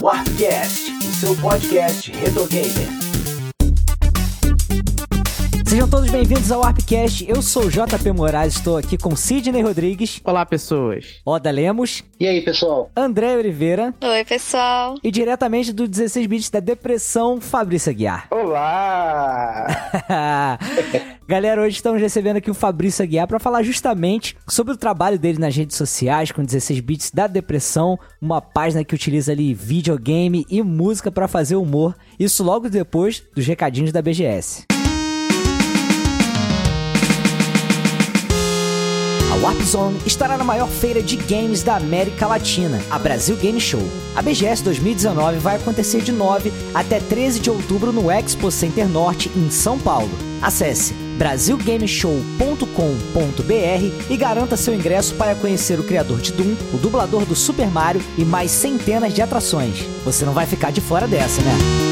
Warpcast, o seu podcast retro gamer. Sejam todos bem-vindos ao Warpcast. Eu sou o JP Moraes, estou aqui com Sidney Rodrigues. Olá, pessoas. Oda Lemos. E aí, pessoal? André Oliveira. Oi, pessoal. E diretamente do 16 bits da depressão, Fabrício Aguiar. Olá! Galera, hoje estamos recebendo aqui o Fabrício Aguiar para falar justamente sobre o trabalho dele nas redes sociais com 16 bits da depressão, uma página que utiliza ali videogame e música para fazer humor. Isso logo depois dos recadinhos da BGS. A Warp Zone estará na maior feira de games da América Latina, a Brasil Game Show. A BGS 2019 vai acontecer de 9 até 13 de outubro no Expo Center Norte, em São Paulo. Acesse brasilgameshow.com.br e garanta seu ingresso para conhecer o criador de Doom, o dublador do Super Mario e mais centenas de atrações. Você não vai ficar de fora dessa, né?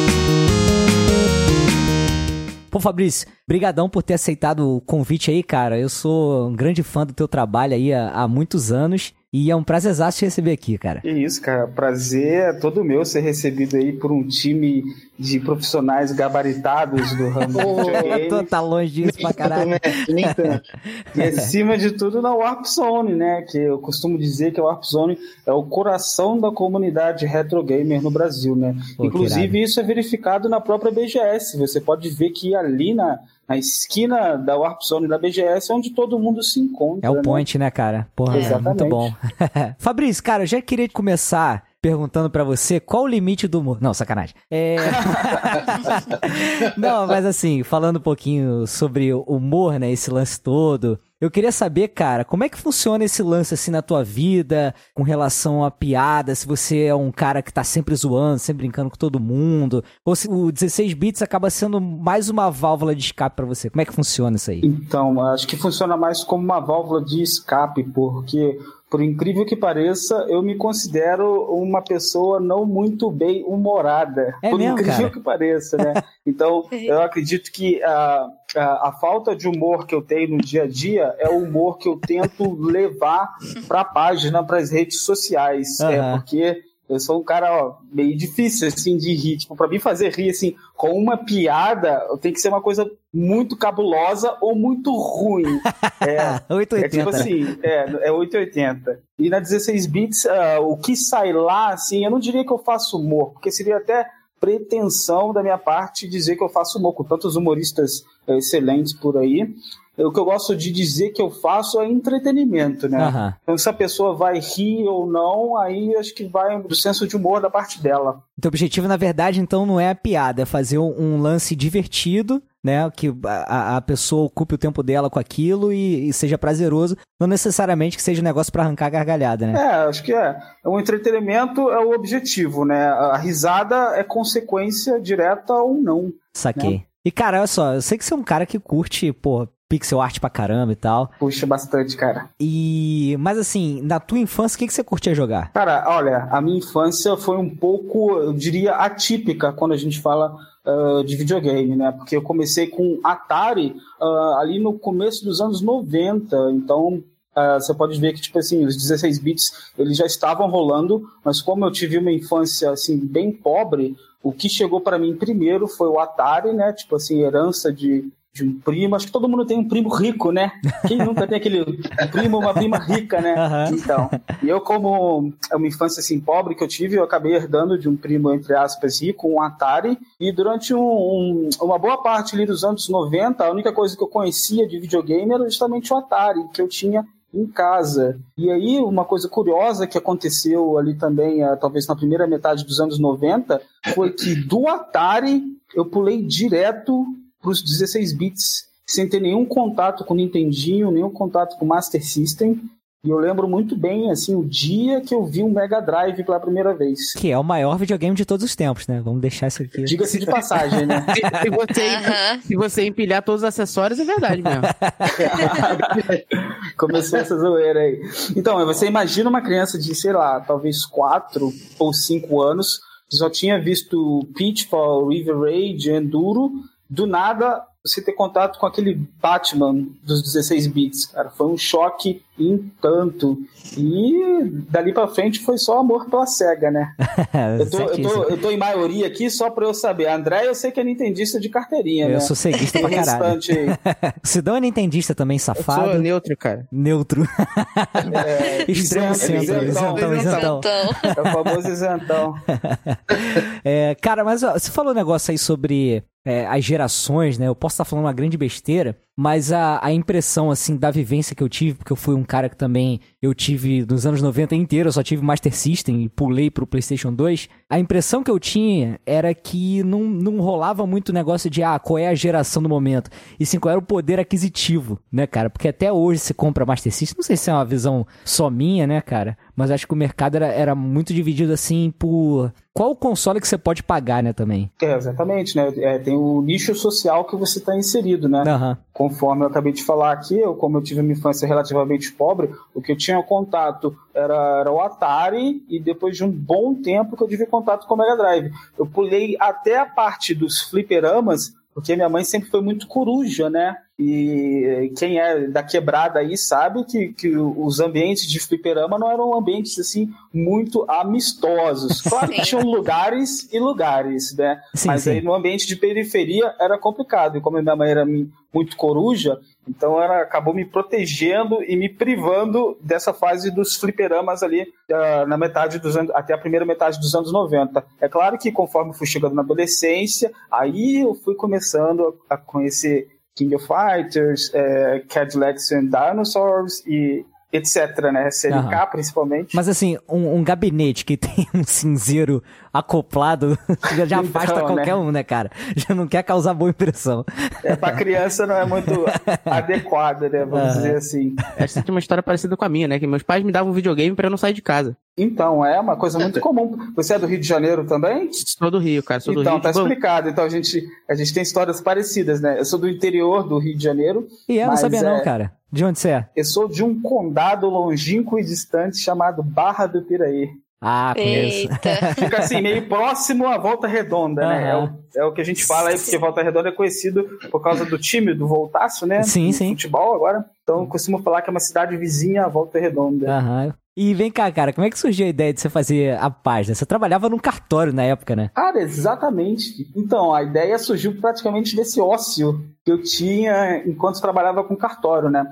Pô, Fabrício, brigadão por ter aceitado o convite aí, cara. Eu sou um grande fã do teu trabalho aí há, há muitos anos. E é um prazerzaço te receber aqui, cara. Que isso, cara. Prazer é todo meu ser recebido aí por um time de profissionais gabaritados do ramo do videogame. Tô, tá longe disso pra caralho. Nem tanto. E acima de tudo na Warp Zone, né? Que eu costumo dizer que a Warp Zone é o coração da comunidade retro gamer no Brasil, né? Pô, Inclusive isso é verificado na própria BGS. Você pode ver que ali na, na esquina da Warp Zone da BGS é onde todo mundo se encontra. É o né? point, né, cara? Porra, Exatamente. muito bom. Fabrício, cara, eu já queria começar perguntando pra você qual o limite do humor. Não, sacanagem. É... Não, mas assim, falando um pouquinho sobre o humor, né, esse lance todo. Eu queria saber, cara, como é que funciona esse lance assim na tua vida, com relação a piada, se você é um cara que tá sempre zoando, sempre brincando com todo mundo, ou se o 16 bits acaba sendo mais uma válvula de escape pra você. Como é que funciona isso aí? Então, acho que funciona mais como uma válvula de escape, porque, por incrível que pareça, eu me considero uma pessoa não muito bem humorada. É por mesmo, incrível cara? que pareça, né? Então, eu acredito que a, a, a falta de humor que eu tenho no dia a dia é o humor que eu tento levar para a página, para as redes sociais. É, Aham. porque. Eu sou um cara, ó, meio difícil, assim, de rir. Tipo, pra mim fazer rir, assim, com uma piada, tem que ser uma coisa muito cabulosa ou muito ruim. É, 880. é tipo né? assim, é, é 880. E na 16 bits, ah, o que sai lá, assim, eu não diria que eu faço humor, porque seria até pretensão da minha parte dizer que eu faço humor, com tantos humoristas eh, excelentes por aí. O que eu gosto de dizer que eu faço é entretenimento, né? Aham. Então, se a pessoa vai rir ou não, aí acho que vai do senso de humor da parte dela. Teu objetivo, na verdade, então, não é a piada, é fazer um, lance divertido, né? Que a, a pessoa ocupe o tempo dela com aquilo e, e seja prazeroso, não necessariamente que seja um negócio pra arrancar gargalhada, né? É, acho que é. O entretenimento é o objetivo, né? A risada é consequência direta ou não. Saquei. E, cara, olha só, eu sei que você é um cara que curte, pô, pixel art pra caramba e tal. Puxa bastante, cara. E. Mas assim, na tua infância, o que, que você curtia jogar? Cara, olha, a minha infância foi um pouco, eu diria, atípica quando a gente fala ah, de videogame, né? Porque eu comecei com Atari ah, ali no começo dos anos 90, então ah, você pode ver que, tipo assim, os 16 bits eles já estavam rolando, mas como eu tive uma infância, assim, bem pobre, o que chegou para mim primeiro foi o Atari, né? Tipo assim, herança de, de um primo. Acho que todo mundo tem um primo rico, né? Quem nunca tem aquele um primo, uma prima rica, né? Aham. Então, e eu como é uma infância assim pobre que eu tive, eu acabei herdando de um primo, entre aspas, rico, um Atari. E durante um- um- uma boa parte ali dos anos 90, a única coisa que eu conhecia de videogame era justamente o Atari, que eu tinha em casa. E aí, uma coisa curiosa que aconteceu ali também, eh, talvez na primeira metade dos anos 90, foi que do Atari eu pulei direto para os 16 bits, sem ter nenhum contato com o Nintendinho, nenhum contato com o Master System. E eu lembro muito bem, assim, o dia que eu vi um Mega Drive pela primeira vez. Que é o maior videogame de todos os tempos, né? Vamos deixar isso aqui. Diga-se de passagem, né? Se, se você, Aham. se você empilhar todos os acessórios, é verdade mesmo. Começou essa zoeira aí. Então, você imagina uma criança de, sei lá, talvez 4 ou 5 anos, que só tinha visto Pitfall, River Raid, Enduro, do nada você ter contato com aquele Batman dos 16 bits, cara. Foi um choque em tanto. E dali pra frente foi só amor pela SEGA, né? eu, tô, eu, tô, eu tô em maioria aqui só pra eu saber. André, eu sei que é nintendista de carteirinha, eu né? sou ceguista pra caralho. Sidão é nintendista também, safado. Eu sou neutro, cara. Neutro. É, Extremo isentão, isentão, isentão. É o famoso isentão. É, cara, mas ó, você falou um negócio aí sobre é, as gerações, né? Eu posso estar falando uma grande besteira, mas a, a impressão, assim, da vivência que eu tive, porque eu fui um cara que também eu tive nos anos 90 inteiro, eu só tive Master System e pulei pro PlayStation 2. A impressão que eu tinha era que não, não rolava muito negócio de, ah, qual é a geração do momento, e sim qual era o poder aquisitivo, né, cara? Porque até hoje se compra Master System, não sei se é uma visão só minha, né, cara? Mas acho que o mercado era, era muito dividido, assim, por qual o console que você pode pagar, né, também. É, exatamente, né? É, tem o nicho social que você está inserido, né? Aham. Conforme eu acabei de falar aqui, eu, como eu tive uma infância relativamente pobre, o que eu tinha contato era, era o Atari e depois de um bom tempo que eu tive contato com o Mega Drive. Eu pulei até a parte dos fliperamas, porque minha mãe sempre foi muito coruja, né? E quem é da quebrada aí sabe que, que os ambientes de fliperama não eram ambientes assim muito amistosos. Claro que tinham lugares e lugares, né? Sim, Mas sim. aí no ambiente de periferia era complicado. E como minha mãe era muito coruja, então ela acabou me protegendo e me privando dessa fase dos fliperamas ali ah, na metade dos anos, até a primeira metade dos anos 90. É claro que conforme fui chegando na adolescência, aí eu fui começando a conhecer King of Fighters, eh, Cadillacs and Dinosaurs e etc, né? SNK Aham. principalmente. Mas assim, um, um gabinete que tem um cinzeiro acoplado já, já Então, afasta né? qualquer um, né, cara? Já não quer causar boa impressão. É, pra criança não é muito adequada, né? Vamos Aham. dizer assim. Essa tem uma história parecida com a minha, né? Que meus pais me davam um videogame pra eu não sair de casa. Então, é uma coisa muito comum. Você é do Rio de Janeiro também? Sou do Rio, cara. Sou do então, Rio. tá de Bom, explicado. Então, a gente, a gente tem histórias parecidas, né? Eu sou do interior do Rio de Janeiro. E eu não Mas sabia não, é- cara. De onde você é? Eu sou de um condado longínquo e distante chamado Barra do Piraí. Ah, conheço. Eita. Fica assim, meio próximo à Volta Redonda, né? É o, é o que a gente fala aí, porque Volta Redonda é conhecido por causa do time do Voltaço, né? Sim, No sim. Futebol agora. Então, eu costumo falar que é uma cidade vizinha à Volta Redonda. Aham. E vem cá, cara, como é que surgiu a ideia de você fazer a página? Você trabalhava num cartório na época, né? Cara, exatamente. Então, a ideia surgiu praticamente desse ócio que eu tinha enquanto trabalhava com cartório, né?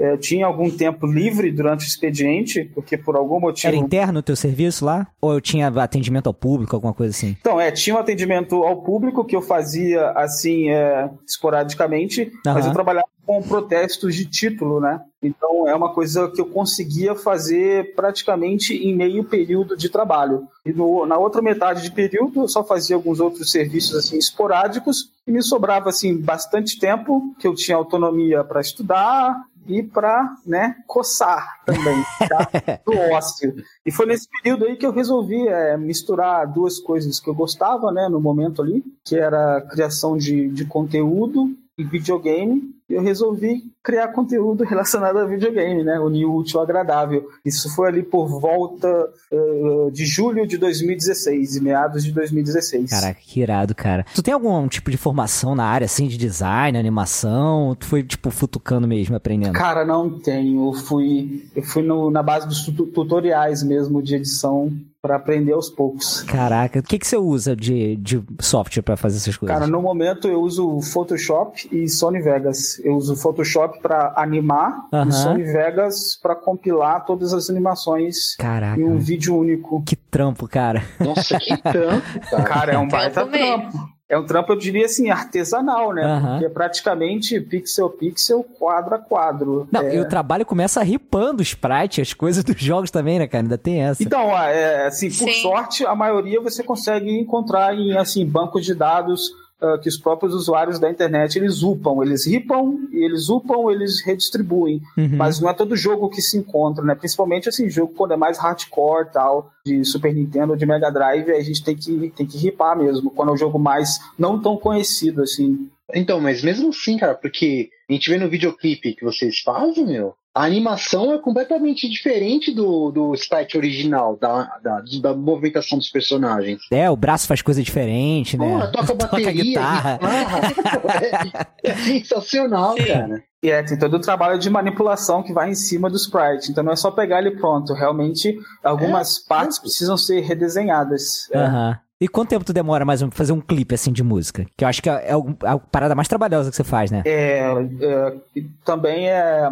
É, Eu tinha algum tempo livre durante o expediente, porque por algum motivo. Era interno o teu serviço lá? Ou eu tinha atendimento ao público, alguma coisa assim? Então, é, tinha um atendimento ao público que eu fazia assim, é, esporadicamente, mas Aham. eu trabalhava com protestos de título, né? Então é uma coisa que eu conseguia fazer praticamente em meio período de trabalho. E no- na outra metade de período eu só fazia alguns outros serviços assim esporádicos e me sobrava assim bastante tempo que eu tinha autonomia para estudar e para, né, coçar também, tá? Do ócio. E foi nesse período aí que eu resolvi é, misturar duas coisas que eu gostava, né, no momento ali, que era a criação de, de conteúdo e videogame. Eu resolvi criar conteúdo relacionado a videogame, né, unir o útil ao agradável. Isso foi ali por volta eh, de julho de 2016, e meados de 2016. Caraca, que irado, cara. Tu tem algum tipo de formação na área, assim, de design, animação? Tu foi, tipo, futucando mesmo, aprendendo? Cara, não tenho. Eu fui, eu fui no- na base dos tu- tutoriais mesmo de edição para aprender aos poucos. Caraca, o que, que você usa de, de software pra fazer essas coisas? Cara, no momento eu uso o Photoshop e Sony Vegas. Eu uso o Photoshop para animar Aham. e o Sony Vegas para compilar todas as animações Caraca, em um vídeo único. que trampo, cara. Nossa, que trampo, cara. Cara, é um baita trampo. É um trampo, eu diria assim, artesanal, né? Aham. Porque é praticamente pixel a pixel, quadro a quadro. Não, É. e o trabalho começa ripando o sprite, as coisas dos jogos também, né, cara? Ainda tem essa. Então, é, assim, por Sim. sorte, a maioria você consegue encontrar em assim bancos de dados ah, que os próprios usuários da internet eles upam, eles ripam, e eles upam, eles redistribuem. Uhum. Mas não é todo jogo que se encontra, né? Principalmente assim, jogo quando é mais hardcore tal, de Super Nintendo, de Mega Drive, a gente tem que, tem que ripar mesmo, quando é um jogo mais não tão conhecido, assim. Então, mas mesmo assim, cara, porque a gente vê no videoclipe que vocês fazem, meu, a animação é completamente diferente do, do sprite original, da, da, da movimentação dos personagens. É, o braço faz coisa diferente, né? Pô, toca bateria, guitarra. guitarra. é, é sensacional, Sim. cara. E é, tem todo o trabalho de manipulação que vai em cima do sprite. Então não é só pegar ele pronto. Realmente, algumas partes precisam ser redesenhadas. É. Aham. E quanto tempo tu demora mais pra fazer um clipe assim de música? Que eu acho que é, é o- a parada mais trabalhosa que você faz, né? É, é, também é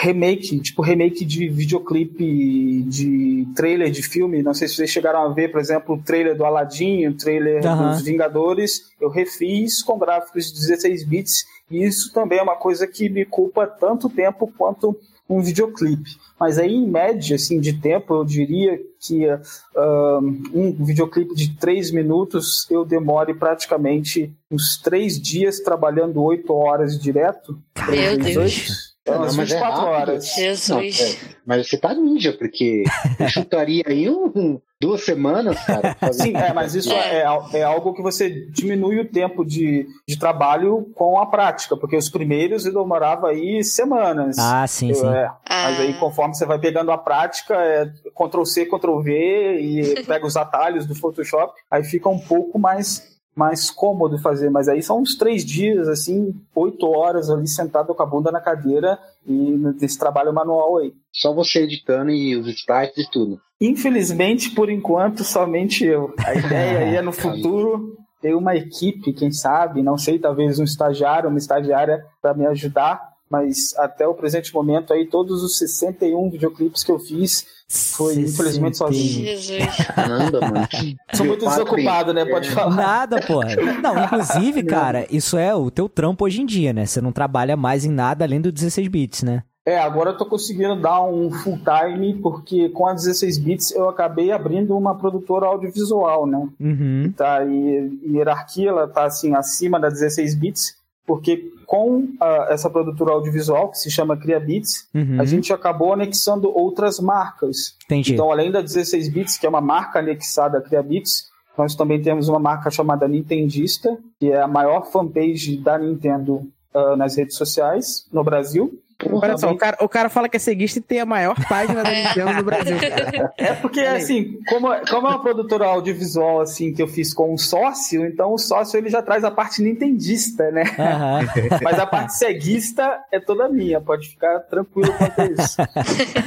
remake, tipo remake de videoclipe de trailer de filme. Não sei se vocês chegaram a ver, por exemplo, o trailer do Aladdin, o trailer Aham. dos Vingadores. Eu refiz com gráficos de 16 bits e isso também é uma coisa que me culpa tanto tempo quanto um videoclipe. Mas aí, em média, assim, de tempo, eu diria que ah, um videoclipe de três minutos eu demore praticamente uns três dias trabalhando oito horas direto. Meu Deus. Então, umas Mas é 24 rápido. horas. Jesus. Não, é, mas você tá ninja, porque eu chutaria aí um, um- duas semanas, cara. Sim, é, mas isso é, é algo que você diminui o tempo de, de trabalho com a prática, porque os primeiros eu demorava aí semanas. Ah, sim, Eu, sim. é, Mas aí, Ah. conforme você vai pegando a prática, é Ctrl C, Ctrl V e pega os atalhos do Photoshop, aí fica um pouco mais, mais cômodo fazer. Mas aí são uns três dias, assim, oito horas ali sentado com a bunda na cadeira e nesse trabalho manual aí. Só você editando e os sprites e tudo. Infelizmente, por enquanto, somente eu. A ideia aí é no futuro ter uma equipe, quem sabe, não sei, talvez um estagiário, uma estagiária para me ajudar, mas até o presente momento aí, todos os 61 videoclipes que eu fiz, foi, infelizmente, sozinho. Jesus. Caramba, mano. sou muito desocupado, né? Pode falar. Nada, porra. Não, inclusive, cara, isso é o teu trampo hoje em dia, né? Você não trabalha mais em nada além do 16 bits, né? É, agora eu tô conseguindo dar um full time, porque com a 16 bits eu acabei abrindo uma produtora audiovisual, né? Uhum. tá? E, e hierarquia ela tá assim acima da 16 bits, porque com ah, essa produtora audiovisual que se chama Cria Bits, Uhum. a gente acabou anexando outras marcas. Entendi. Então, além da 16 bits, que é uma marca anexada à Cria Bits, nós também temos uma marca chamada Nintendista, que é a maior fanpage da Nintendo ah, nas redes sociais no Brasil. Olha só, o cara, o cara fala que é ceguista e tem a maior página da Nintendo no Brasil. cara. É porque, assim, como, como é uma produtora audiovisual, assim, que eu fiz com um sócio, então o sócio, ele já traz a parte nintendista, né? Aham. Mas a parte ceguista é toda minha, pode ficar tranquilo quanto a isso.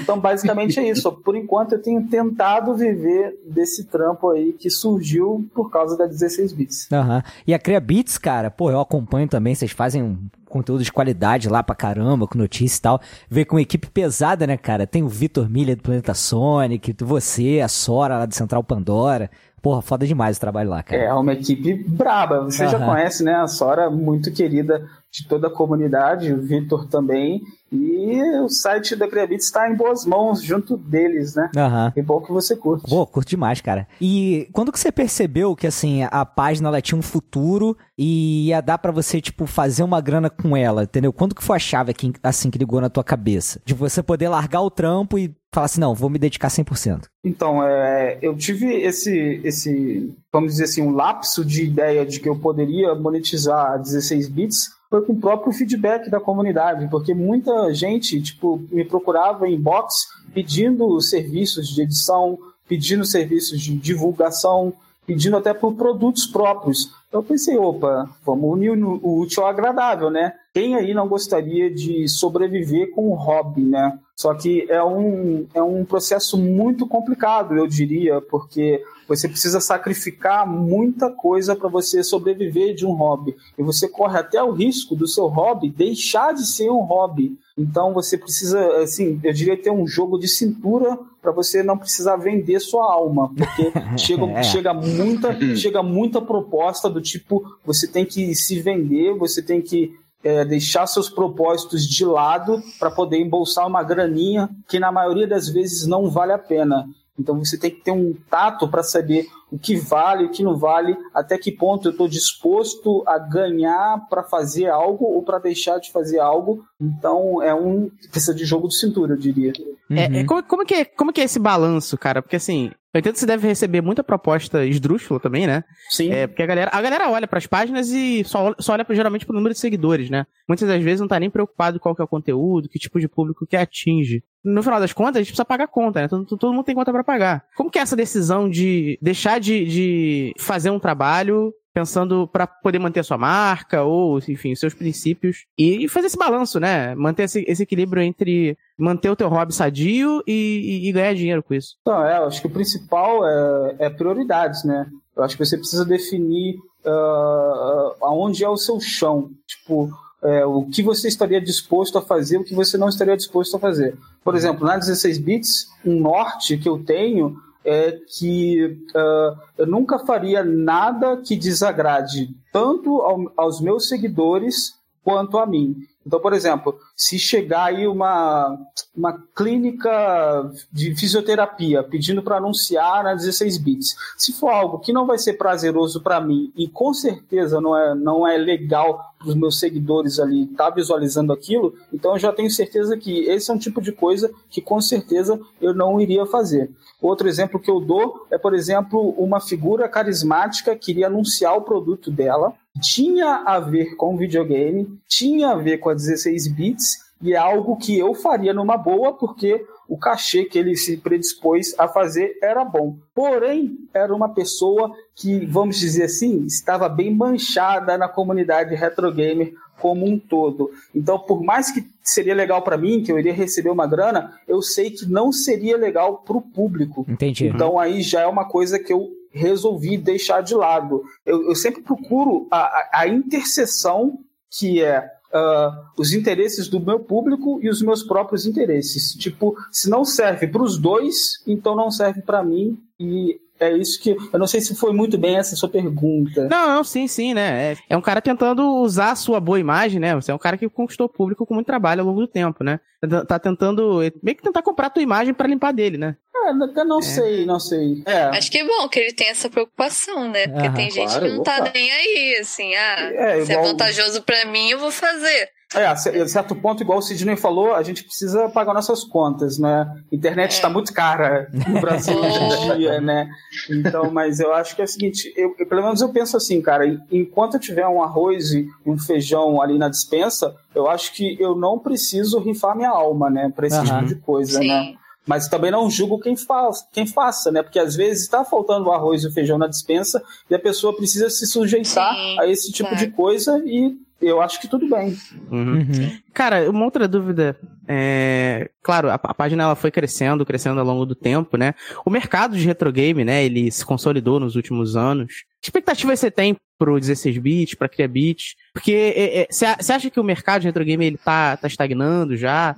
Então, basicamente é isso. Por enquanto, eu tenho tentado viver desse trampo aí que surgiu por causa da 16 bits. Aham. E a Cria Beats, cara, pô, eu acompanho também, vocês fazem um conteúdo de qualidade lá pra caramba, com notícia e tal. Vê com uma equipe pesada, né, cara? Tem o Vitor Milha do Planeta Sonic, você, a Sora lá do Central Pandora. Porra, foda demais o trabalho lá, cara. É uma equipe braba. Você já Aham. conhece, né? A Sora, muito querida de toda a comunidade, o Vitor também. E o site da Criabits está em boas mãos junto deles, né? Aham. É bom que você curte. Pô, curto demais, cara. E quando que você percebeu que, assim, a página ela tinha um futuro e ia dar pra você, tipo, fazer uma grana com ela, entendeu? Quando que foi a chave aqui, assim, que ligou na tua cabeça? De você poder largar o trampo e falar assim, não, vou me dedicar 100%. Então, é, eu tive esse, esse, vamos dizer assim, um lapso de ideia de que eu poderia monetizar a 16 bits foi com o próprio feedback da comunidade, porque muita gente, tipo, me procurava em box pedindo serviços de edição, pedindo serviços de divulgação, pedindo até por produtos próprios. Então eu pensei, opa, vamos unir o útil ao agradável, né? Quem aí não gostaria de sobreviver com o hobby, né? Só que é um, é um processo muito complicado, eu diria, porque você precisa sacrificar muita coisa para você sobreviver de um hobby. E você corre até o risco do seu hobby deixar de ser um hobby. Então você precisa, assim, eu diria ter um jogo de cintura para você não precisar vender sua alma, porque chega, É. chega muita, chega muita proposta do tipo você tem que se vender, você tem que é, deixar seus propósitos de lado para poder embolsar uma graninha que na maioria das vezes não vale a pena. Então você tem que ter um tato para saber o que vale, o que não vale, até que ponto eu estou disposto a ganhar para fazer algo ou para deixar de fazer algo. Então é um precisa de jogo de cintura, eu diria. É, Uhum. é, como, como que é, como que é esse balanço, cara? Porque assim, eu entendo que você deve receber muita proposta esdrúxula também, né? Sim. É, porque a galera, a galera olha pras páginas e só, olha- só olha pra, geralmente pro número de seguidores, né? Muitas das vezes não tá nem preocupado com qual que é o conteúdo, que tipo de público que atinge. No final das contas, a gente precisa pagar conta, né? Todo, todo mundo tem conta para pagar. Como que é essa decisão de deixar de, de fazer um trabalho pensando para poder manter a sua marca ou, enfim, seus princípios e, fazer esse balanço, né? Manter esse, esse, equilíbrio entre manter o teu hobby sadio e, e, e ganhar dinheiro com isso. Então, é, eu acho que o principal é, é prioridades, né? Eu acho que você precisa definir uh, aonde é o seu chão. Tipo, é, o que você estaria disposto a fazer, o que você não estaria disposto a fazer. Por exemplo, na 16 bits, um norte que eu tenho é que uh, eu nunca faria nada que desagrade tanto ao, aos meus seguidores quanto a mim. Então, por exemplo, se chegar aí uma, uma clínica de fisioterapia pedindo para anunciar na 16 bits, se for algo que não vai ser prazeroso para mim e com certeza não é, não é legal para os meus seguidores ali estar tá visualizando aquilo, então eu já tenho certeza que esse é um tipo de coisa que com certeza eu não iria fazer. Outro exemplo que eu dou é, por exemplo, uma figura carismática que iria anunciar o produto dela tinha a ver com videogame, tinha a ver com a 16 bits e é algo que eu faria numa boa porque o cachê que ele se predispôs a fazer era bom. Porém, era uma pessoa que, vamos dizer assim, estava bem manchada na comunidade retro gamer como um todo. Então, por mais que seria legal para mim, que eu iria receber uma grana, eu sei que não seria legal para o público. Entendi. Então, aí já é uma coisa que eu resolvi deixar de lado. Eu, eu sempre procuro a, a, a interseção que é uh, os interesses do meu público e os meus próprios interesses. Tipo, se não serve para os dois, então não serve para mim e é isso que. Eu não sei se foi muito bem essa sua pergunta. Não, não, sim, sim, né? É, é um cara tentando usar a sua boa imagem, né? Você é um cara que conquistou o público com muito trabalho ao longo do tempo, né? Tá, tentando. Meio que tentar comprar a tua imagem para limpar dele, né? É, eu não é. sei, não sei. É. Acho que é bom que ele tem essa preocupação, né? Porque tem gente claro, que não tá opa. nem aí, assim, ah, é, se é vantajoso para mim, eu vou fazer. É, a certo ponto, igual o Sidney falou, a gente precisa pagar nossas contas, né? A internet está é. muito cara no Brasil hoje em dia, né? Então, mas eu acho que é o seguinte, eu, eu, pelo menos eu penso assim, cara, enquanto eu tiver um arroz e um feijão ali na dispensa, eu acho que eu não preciso rifar minha alma, né? Para esse uhum. tipo de coisa, Sim. né? Mas também não julgo quem, fa quem faça, né? Porque às vezes está faltando o arroz e o feijão na dispensa e a pessoa precisa se sujeitar Sim, a esse tipo é. de coisa e eu acho que tudo bem. Uhum. Uhum. Cara, uma outra dúvida. É... Claro, a, a, página ela foi crescendo, crescendo ao longo do tempo, né? O mercado de retrogame, né? Ele se consolidou nos últimos anos. Que expectativa você tem pro 16 bits, pra criar bits? Porque você é, é, acha que o mercado de retrogame ele tá, tá estagnando já?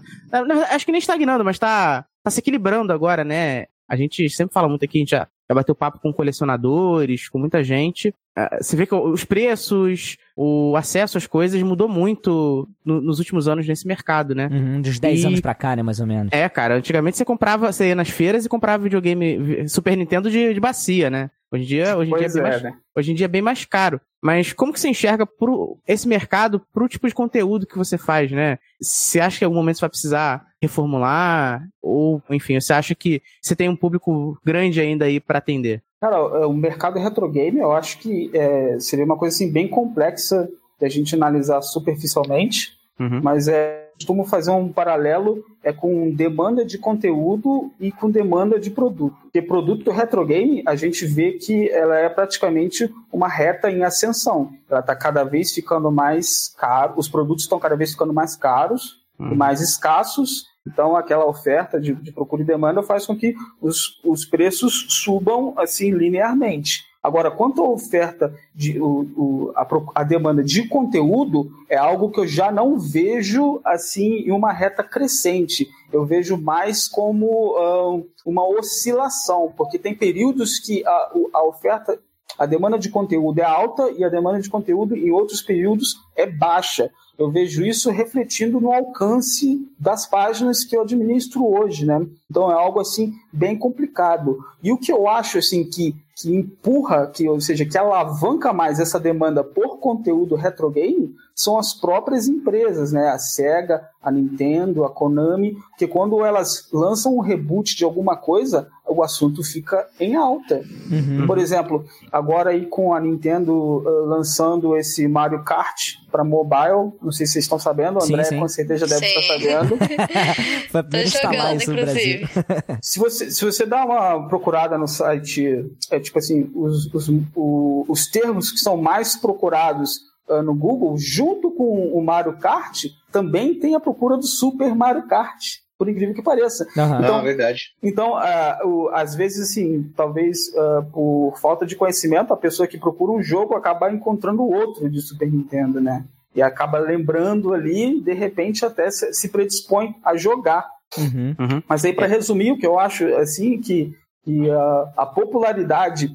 Acho que nem estagnando, mas tá, tá se equilibrando agora, né? A gente sempre fala muito aqui, a gente já, já bateu papo com colecionadores, com muita gente. Ah, você vê que os preços, o acesso às coisas mudou muito no, nos últimos anos nesse mercado, né? Uhum, dos 10 e... anos pra cá, né, mais ou menos. É, cara, antigamente você comprava, você ia nas feiras e comprava videogame Super Nintendo de, de bacia, né? Hoje em dia, hoje em dia, é, bem é, mais, né? hoje em dia é bem mais caro. Mas como que você enxerga pro, esse mercado pro tipo de conteúdo que você faz, né? Você acha que em algum momento você vai precisar reformular? Ou, enfim, você acha que você tem um público grande ainda aí para atender? Cara, o mercado retro game eu acho que é, seria uma coisa assim, bem complexa da gente analisar superficialmente, uhum. mas é, costumo fazer um paralelo é com demanda de conteúdo e com demanda de produto. Porque produto do retro game, a gente vê que ela é praticamente uma reta em ascensão. Ela está cada vez ficando mais caro, os produtos estão cada vez ficando mais caros uhum. mais escassos, então, aquela oferta de, de, procura e demanda faz com que os, os preços subam assim linearmente. Agora, quanto à oferta, de, o, o, a, a, demanda de conteúdo, é algo que eu já não vejo assim em uma reta crescente. Eu vejo mais como uh, uma oscilação, porque tem períodos que a, a oferta, a demanda de conteúdo é alta e a demanda de conteúdo em outros períodos é baixa eu vejo isso refletindo no alcance das páginas que eu administro hoje, né? Então é algo assim bem complicado. E o que eu acho assim que, que empurra, que ou seja, que alavanca mais essa demanda por conteúdo retro game são as próprias empresas, né? A Sega, a Nintendo, a Konami, que quando elas lançam um reboot de alguma coisa, o assunto fica em alta. Uhum. Por exemplo, agora aí com a Nintendo uh, lançando esse Mario Kart para mobile. Não sei se vocês estão sabendo, o André sim, sim. com certeza deve sim. estar sabendo. Foi a primeira jogando, isso no Brasil. se, você, se você dá uma procurada no site, é tipo assim, os, os, o, os termos que são mais procurados uh, no Google, junto com o Mario Kart, também tem a procura do Super Mario Kart por incrível que pareça. Uhum. Então, Não, é verdade. Então, uh, o, às vezes, assim, talvez uh, por falta de conhecimento, a pessoa que procura um jogo acaba encontrando outro de Super Nintendo, né? E acaba lembrando ali, de repente até se, se predispõe a jogar. Uhum. Uhum. Mas aí, para resumir, o que eu acho, assim, que, que uh, a popularidade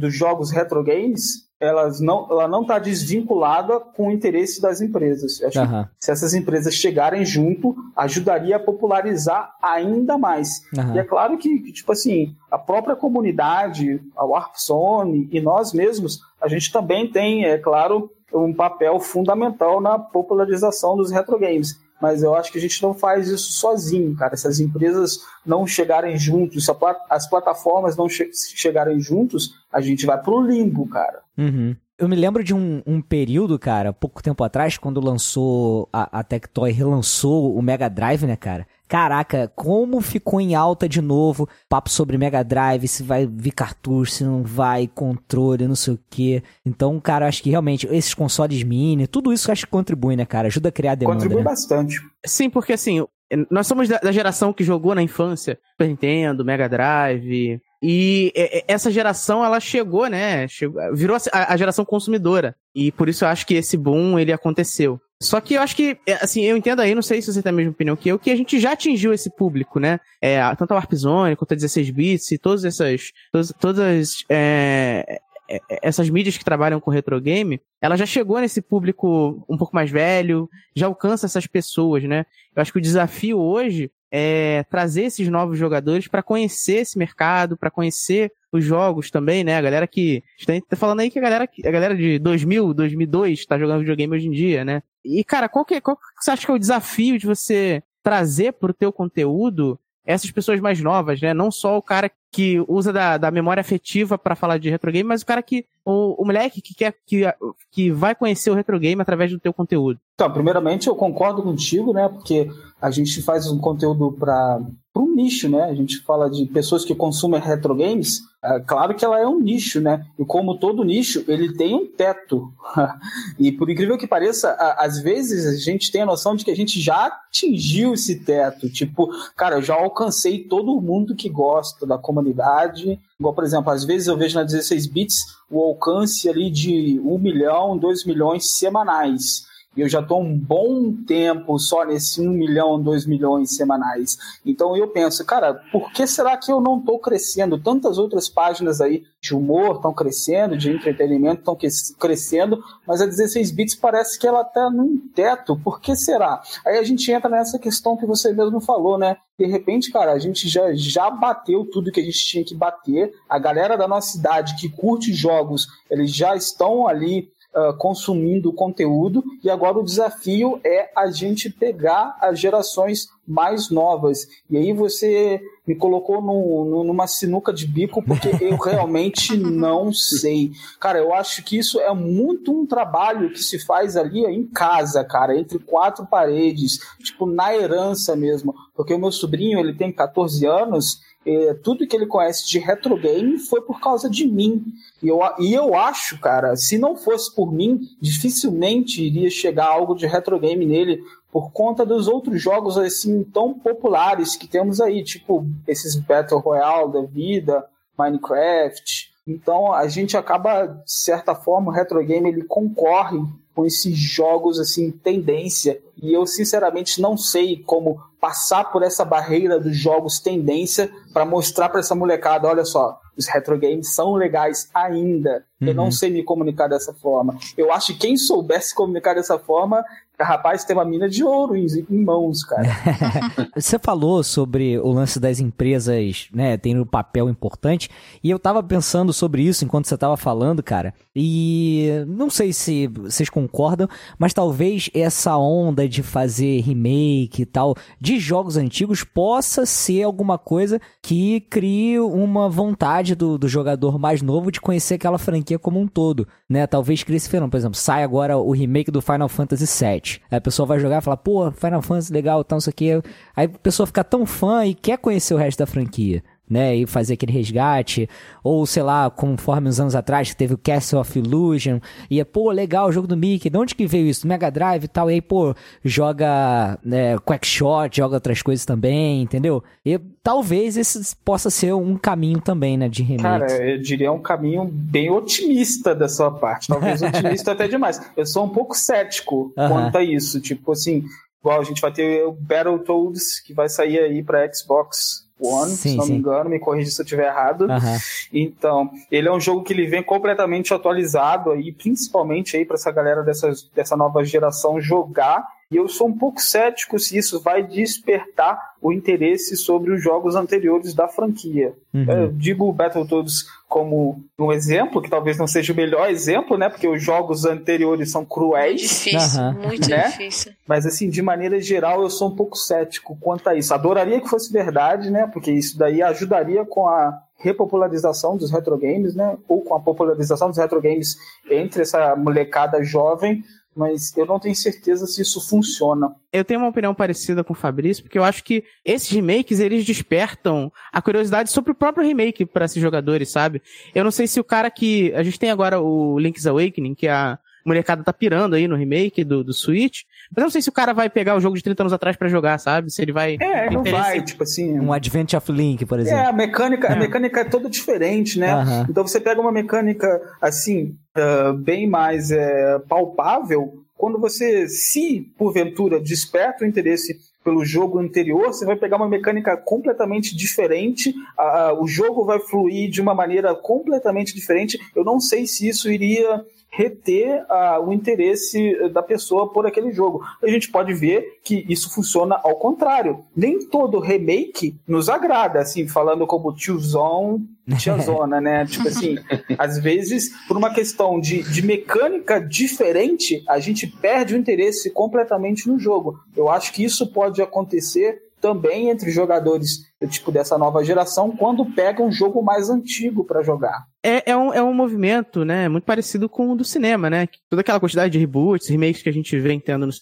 dos jogos retro games elas não, ela não está desvinculada com o interesse das empresas. Acho uhum. que se essas empresas chegarem junto, ajudaria a popularizar ainda mais. Uhum. E é claro que, que, tipo assim, a própria comunidade, a Warp Zone e nós mesmos, a gente também tem, é claro, um papel fundamental na popularização dos retro games mas eu acho que a gente não faz isso sozinho, cara. Se as empresas não chegarem juntos, se as plataformas não che chegarem juntos, a gente vai pro limbo, cara. Uhum. Eu me lembro de um, um, período, cara, pouco tempo atrás, quando lançou a, a Tectoy relançou o Mega Drive, né, cara? Caraca, como ficou em alta de novo papo sobre Mega Drive, se vai vir cartucho, se não vai, controle, não sei o quê. Então, cara, acho que realmente esses consoles mini, tudo isso acho que contribui, né, cara? Ajuda a criar demanda. Contribui né? bastante. Sim, porque assim, nós somos da, da geração que jogou na infância Super Nintendo, Mega Drive, e essa geração, ela chegou, né? Chegou, virou a, a, geração consumidora. E por isso eu acho que esse boom, ele aconteceu. Só que eu acho que, é, assim, eu entendo aí, não sei se você tem a mesma opinião que eu, que a gente já atingiu esse público, né? É, tanto a Warp Zone quanto a 16 bits e todas essas, todas, todas é, é, essas mídias que trabalham com retro game, ela já chegou nesse público um pouco mais velho, já alcança essas pessoas, né? Eu acho que o desafio hoje é trazer esses novos jogadores para conhecer esse mercado, para conhecer os jogos também, né? A galera que está falando aí que a galera, a galera de 2000, 2002 está jogando videogame hoje em dia, né? E cara, qual que, qual que você acha que é o desafio de você trazer para o teu conteúdo essas pessoas mais novas, né? Não só o cara que usa da, da memória afetiva para falar de retro game, mas o cara que. O, o moleque que quer que, que vai conhecer o retro game através do teu conteúdo. Então, primeiramente eu concordo contigo, né? Porque a gente faz um conteúdo para um nicho, né? A gente fala de pessoas que consumem retro games. É, claro que ela é um nicho, né? E como todo nicho, ele tem um teto. e por incrível que pareça, às vezes a gente tem a noção de que a gente já atingiu esse teto. Tipo, cara, eu já alcancei todo mundo que gosta da comunidade. Igual, por exemplo, às vezes eu vejo na 16 bits o alcance ali de 1 milhão, 2 milhões semanais. E eu já estou um bom tempo só nesse 1 milhão, 2 milhões semanais. Então eu penso, cara, por que será que eu não estou crescendo? Tantas outras páginas aí de humor estão crescendo, de entretenimento estão crescendo, mas a 16 bits parece que ela está num teto. Por que será? Aí a gente entra nessa questão que você mesmo falou, né? De repente, cara, a gente já, já bateu tudo que a gente tinha que bater. A galera da nossa cidade que curte jogos, eles já estão ali uh, consumindo conteúdo, e agora o desafio é a gente pegar as gerações mais novas. E aí você me colocou no, no, numa sinuca de bico porque eu realmente não sei. Cara, eu acho que isso é muito um trabalho que se faz ali em casa, cara, entre quatro paredes, tipo na herança mesmo. Porque o meu sobrinho, ele tem 14 anos é, tudo que ele conhece de retro game foi por causa de mim. E eu, e eu acho, cara, se não fosse por mim, dificilmente iria chegar algo de retro game nele por conta dos outros jogos assim tão populares que temos aí, tipo esses Battle Royale da vida, Minecraft. Então a gente acaba, de certa forma, o retro game ele concorre com esses jogos assim tendência e eu sinceramente não sei como passar por essa barreira dos jogos tendência para mostrar para essa molecada, olha só, os retro games são legais ainda. Uhum. Eu não uhum. sei me comunicar dessa forma. Eu acho que quem soubesse comunicar dessa forma rapaz tem uma mina de ouro em, em mãos, cara. Você falou sobre o lance das empresas, né, tendo um papel importante, e eu tava pensando sobre isso enquanto você tava falando, cara, e não sei se vocês concordam, mas talvez essa onda de fazer remake e tal de jogos antigos possa ser alguma coisa que crie uma vontade do, do jogador mais novo de conhecer aquela franquia como um todo, né? Talvez crie esse fenômeno. Por exemplo, sai agora o remake do Final Fantasy VII. Aí a pessoa vai jogar e fala, pô, Final Fantasy legal, tal, isso aqui. Aí a pessoa fica tão fã e quer conhecer o resto da franquia né, e fazer aquele resgate, ou sei lá, conforme uns anos atrás que teve o Castle of Illusion, e é, pô, legal o jogo do Mickey, de onde que veio isso? Do Mega Drive e tal, e aí, pô, joga né, Quackshot, joga outras coisas também, entendeu? E talvez esse possa ser um caminho também, né, de remake. Cara, eu diria um caminho bem otimista da sua parte, talvez otimista até demais. Eu sou um pouco cético uh -huh. quanto a isso, tipo assim, igual a gente vai ter o Battletoads que vai sair aí para Xbox One, sim, se não sim. me engano, me corrija se eu estiver errado. Uhum. Então, ele é um jogo que ele vem completamente atualizado aí, principalmente aí para essa galera dessa, dessa nova geração jogar e eu sou um pouco cético se isso vai despertar o interesse sobre os jogos anteriores da franquia. Uhum. Eu digo o Battletoads como um exemplo, que talvez não seja o melhor exemplo, né? Porque os jogos anteriores são cruéis. Difícil, uhum. muito né? difícil. Mas assim, de maneira geral, eu sou um pouco cético quanto a isso. Adoraria que fosse verdade, né? Porque isso daí ajudaria com a repopularização dos retrogames, né? Ou com a popularização dos retrogames entre essa molecada jovem, mas eu não tenho certeza se isso funciona. Eu tenho uma opinião parecida com o Fabrício, porque eu acho que esses remakes, eles despertam a curiosidade sobre o próprio remake para esses jogadores, sabe? Eu não sei se o cara que... A gente tem agora o Link's Awakening, que a molecada tá pirando aí no remake do, do Switch, mas eu não sei se o cara vai pegar o jogo de 30 anos atrás para jogar, sabe? Se ele vai. É, não vai, tipo assim. Um Advent of Link, por exemplo. É, a mecânica, é. a mecânica é toda diferente, né? Uhum. Então você pega uma mecânica assim, uh, bem mais uh, palpável. Quando você, se porventura desperta o interesse pelo jogo anterior, você vai pegar uma mecânica completamente diferente, uh, o jogo vai fluir de uma maneira completamente diferente. Eu não sei se isso iria reter uh, o interesse da pessoa por aquele jogo. A gente pode ver que isso funciona ao contrário. Nem todo remake nos agrada, assim, falando como tiozão, tiazona, né? tipo assim, às vezes, por uma questão de, de mecânica diferente, a gente perde o interesse completamente no jogo. Eu acho que isso pode acontecer também entre jogadores tipo dessa nova geração quando pega um jogo mais antigo para jogar. É, é, um, é um movimento, né, muito parecido com o do cinema, né? Toda aquela quantidade de reboots, remakes que a gente vem tendo no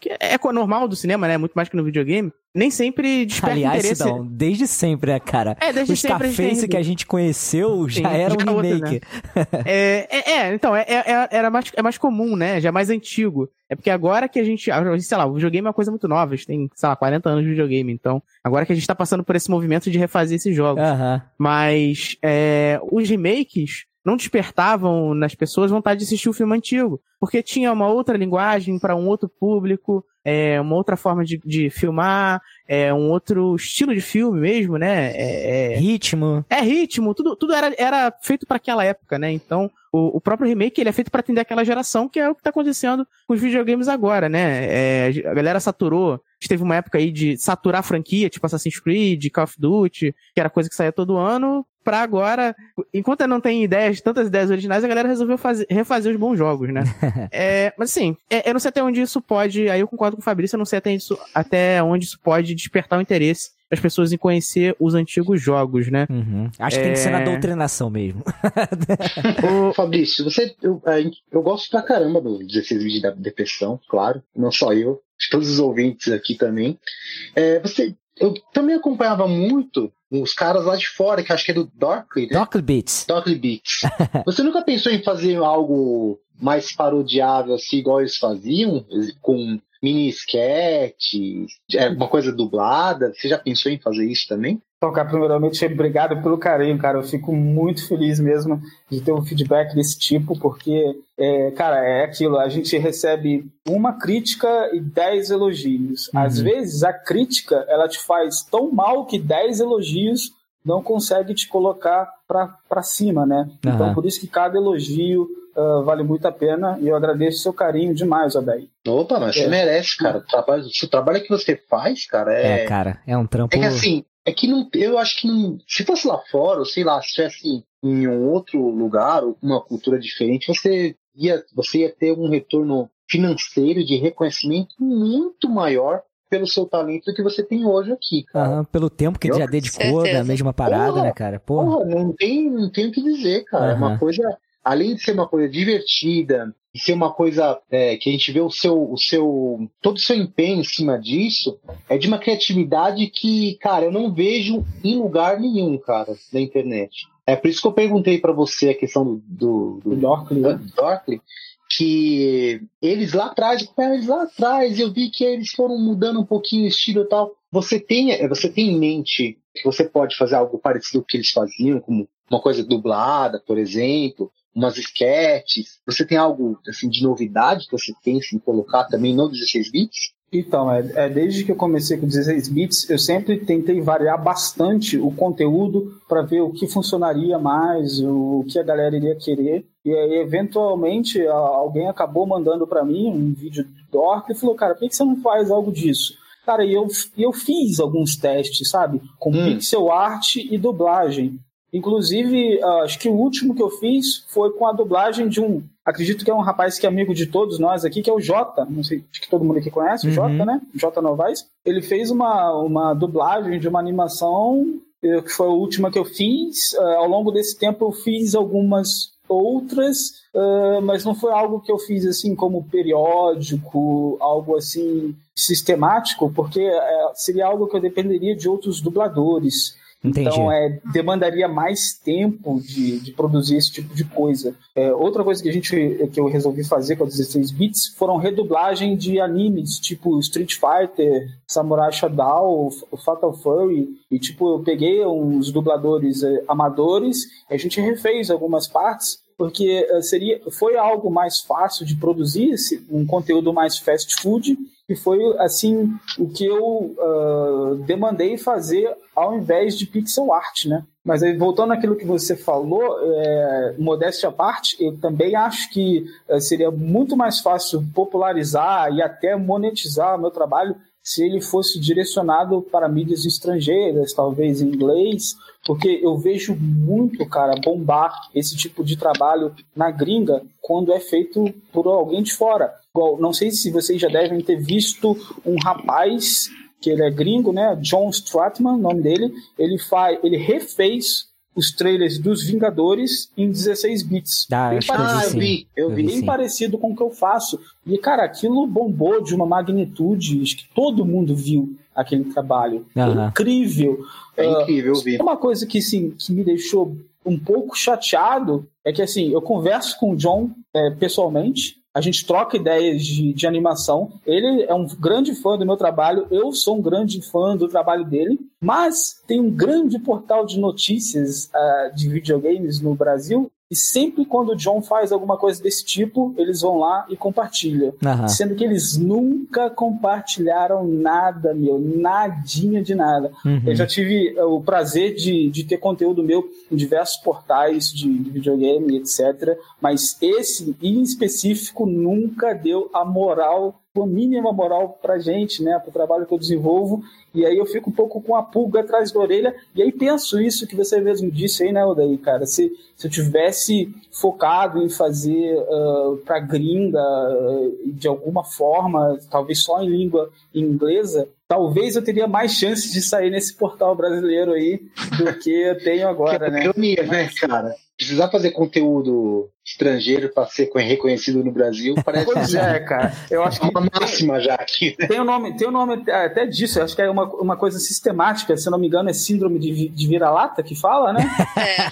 que é normal do cinema, né? Muito mais que no videogame. Nem sempre desperta Aliás, interesse. Não, desde sempre, né, cara? É, desde o sempre. O Scarface que a gente conheceu já Sim, era um remake. né? é, é, é, então, é, é, era mais, é mais comum, né? Já é mais antigo. É porque agora que a gente, sei lá, o videogame é uma coisa muito nova. A gente tem, sei lá, 40 anos de videogame. Então, agora que a gente tá passando por esse movimento de refazer esses jogos. Mas, é, os remakes, não despertavam nas pessoas vontade de assistir o filme antigo, porque tinha uma outra linguagem para um outro público, é, uma outra forma de, de filmar, é, um outro estilo de filme mesmo, né? É, é ritmo. É ritmo, tudo, tudo era, era feito para aquela época, né? Então, o, o, próprio remake ele é feito para atender aquela geração, que é o que tá acontecendo com os videogames agora, né? É, a galera saturou. A gente teve uma época aí de saturar a franquia, tipo Assassin's Creed, Call of Duty, que era coisa que saía todo ano pra agora, enquanto não tem ideias, tantas ideias originais, a galera resolveu fazer, refazer os bons jogos, né? é, mas assim, é, eu não sei até onde isso pode, aí eu concordo com o Fabrício, eu não sei até, isso, até onde isso pode despertar o interesse das pessoas em conhecer os antigos jogos, né? Uhum. Acho que é... tem que ser na é. doutrinação mesmo. Ô, Fabrício, você, eu, eu gosto pra caramba dos 16 vídeos da depressão, claro, não só eu, todos os ouvintes aqui também. É, você, eu também acompanhava muito os caras lá de fora, que acho que é do Darkly, né? Darkly Beats. Darkly Beats. Você nunca pensou em fazer algo mais parodiável, assim, igual eles faziam? Com mini sketch, é, uma coisa dublada? Você já pensou em fazer isso também? Tocar primeiramente, obrigado pelo carinho, cara. Eu fico muito feliz mesmo de ter um feedback desse tipo, porque, é, cara, é aquilo. A gente recebe uma crítica e dez elogios. Uhum. Às vezes, a crítica ela te faz tão mal que dez elogios não consegue te colocar para cima, né? Uhum. Então, por isso que cada elogio uh, vale muito a pena e eu agradeço o seu carinho demais, Adair. Opa, mas é. você merece, cara. O trabalho, o trabalho que você faz, cara, é. É, cara, é um trampo. É que assim, é que não, eu acho que não, se fosse lá fora, ou sei lá, se estivesse em um outro lugar, uma cultura diferente, você ia, você ia ter um retorno financeiro de reconhecimento muito maior pelo seu talento do que você tem hoje aqui, cara. Pelo tempo que ele já dedicou da mesma parada, porra, né, cara? Porra. porra, não tem, não tem o que dizer, cara. Uhum. É uma coisa além de ser uma coisa divertida, e ser uma coisa é, que a gente vê o seu, o seu, todo o seu empenho em cima disso, é de uma criatividade que, cara, eu não vejo em lugar nenhum, cara, na internet. É por isso que eu perguntei para você a questão do, do, do, Dorkley, né? Dorkley, que eles lá atrás, eles lá atrás, eu vi que eles foram mudando um pouquinho o estilo e tal. Você tem, é, você tem em mente que você pode fazer algo parecido com o que eles faziam, como uma coisa dublada, por exemplo, umas sketches. Você tem algo assim de novidade que você pensa em colocar também no 16 bits? Então, é, é, desde que eu comecei com 16 bits, eu sempre tentei variar bastante o conteúdo para ver o que funcionaria mais, o que a galera iria querer. E aí, eventualmente, alguém acabou mandando para mim um vídeo do Dork e falou: Cara, por que você não faz algo disso? Cara, e eu, eu fiz alguns testes, sabe? Com hum. pixel art e dublagem. Inclusive, uh, acho que o último que eu fiz foi com a dublagem de um. Acredito que é um rapaz que é amigo de todos nós aqui, que é o Jota. Não sei, acho que todo mundo aqui conhece o Jota, uhum. né? Jota Novaes. Ele fez uma, uma dublagem de uma animação, eh, que foi a última que eu fiz. Uh, ao longo desse tempo, eu fiz algumas outras, uh, mas não foi algo que eu fiz assim como periódico, algo assim sistemático, porque uh, seria algo que eu dependeria de outros dubladores. Entendi. Então, é, demandaria mais tempo de, de produzir esse tipo de coisa. É, outra coisa que a gente que eu resolvi fazer com a 16 bits foram redublagem de animes, tipo Street Fighter, Samurai Shodown, Fatal Fury, e tipo, eu peguei uns dubladores é, amadores, a gente refez algumas partes porque é, seria foi algo mais fácil de produzir, um conteúdo mais fast food, e foi assim o que eu uh, demandei fazer ao invés de pixel art, né? Mas aí, voltando àquilo que você falou, é, modéstia à parte, eu também acho que é, seria muito mais fácil popularizar e até monetizar o meu trabalho se ele fosse direcionado para mídias estrangeiras, talvez em inglês, porque eu vejo muito, cara, bombar esse tipo de trabalho na gringa quando é feito por alguém de fora. Igual, não sei se vocês já devem ter visto um rapaz que ele é gringo, né? John Stratman, nome dele. Ele faz, ele refez os trailers dos Vingadores em 16 bits. Ah, bem parecido, eu vi, eu vi. Bem parecido com o que eu faço. E, cara, aquilo bombou de uma magnitude, acho que todo mundo viu aquele trabalho. Uhum. incrível. É uh, incrível, eu vi. Uma coisa que, assim, que me deixou um pouco chateado é que, assim, eu converso com o John é, pessoalmente, a gente troca ideias de, de animação. Ele é um grande fã do meu trabalho, eu sou um grande fã do trabalho dele, mas tem um grande portal de notícias uh, de videogames no Brasil e sempre quando o John faz alguma coisa desse tipo, eles vão lá e compartilham. Uhum. Sendo que eles nunca compartilharam nada, meu, nadinha de nada. Uhum. Eu já tive uh, o prazer de, de ter conteúdo meu em diversos portais de, de videogame, etc. Mas esse, em específico, nunca deu a moral a mínima moral pra gente, né, pro trabalho que eu desenvolvo, e aí eu fico um pouco com a pulga atrás da orelha, e aí penso isso que você mesmo disse aí, né, Odaí, cara, se, se eu tivesse focado em fazer uh, pra gringa, uh, de alguma forma, talvez só em língua inglesa, talvez eu teria mais chances de sair nesse portal brasileiro aí do que eu tenho agora, que né? Ironia, né, cara? Precisar fazer conteúdo estrangeiro para ser reconhecido no Brasil, parece pois é, cara. Eu acho que uma máxima já aqui. Né? Tem o um nome, tem o um nome até disso. Eu acho que é uma, uma coisa sistemática. Se não me engano, é síndrome de, de vira-lata que fala, né?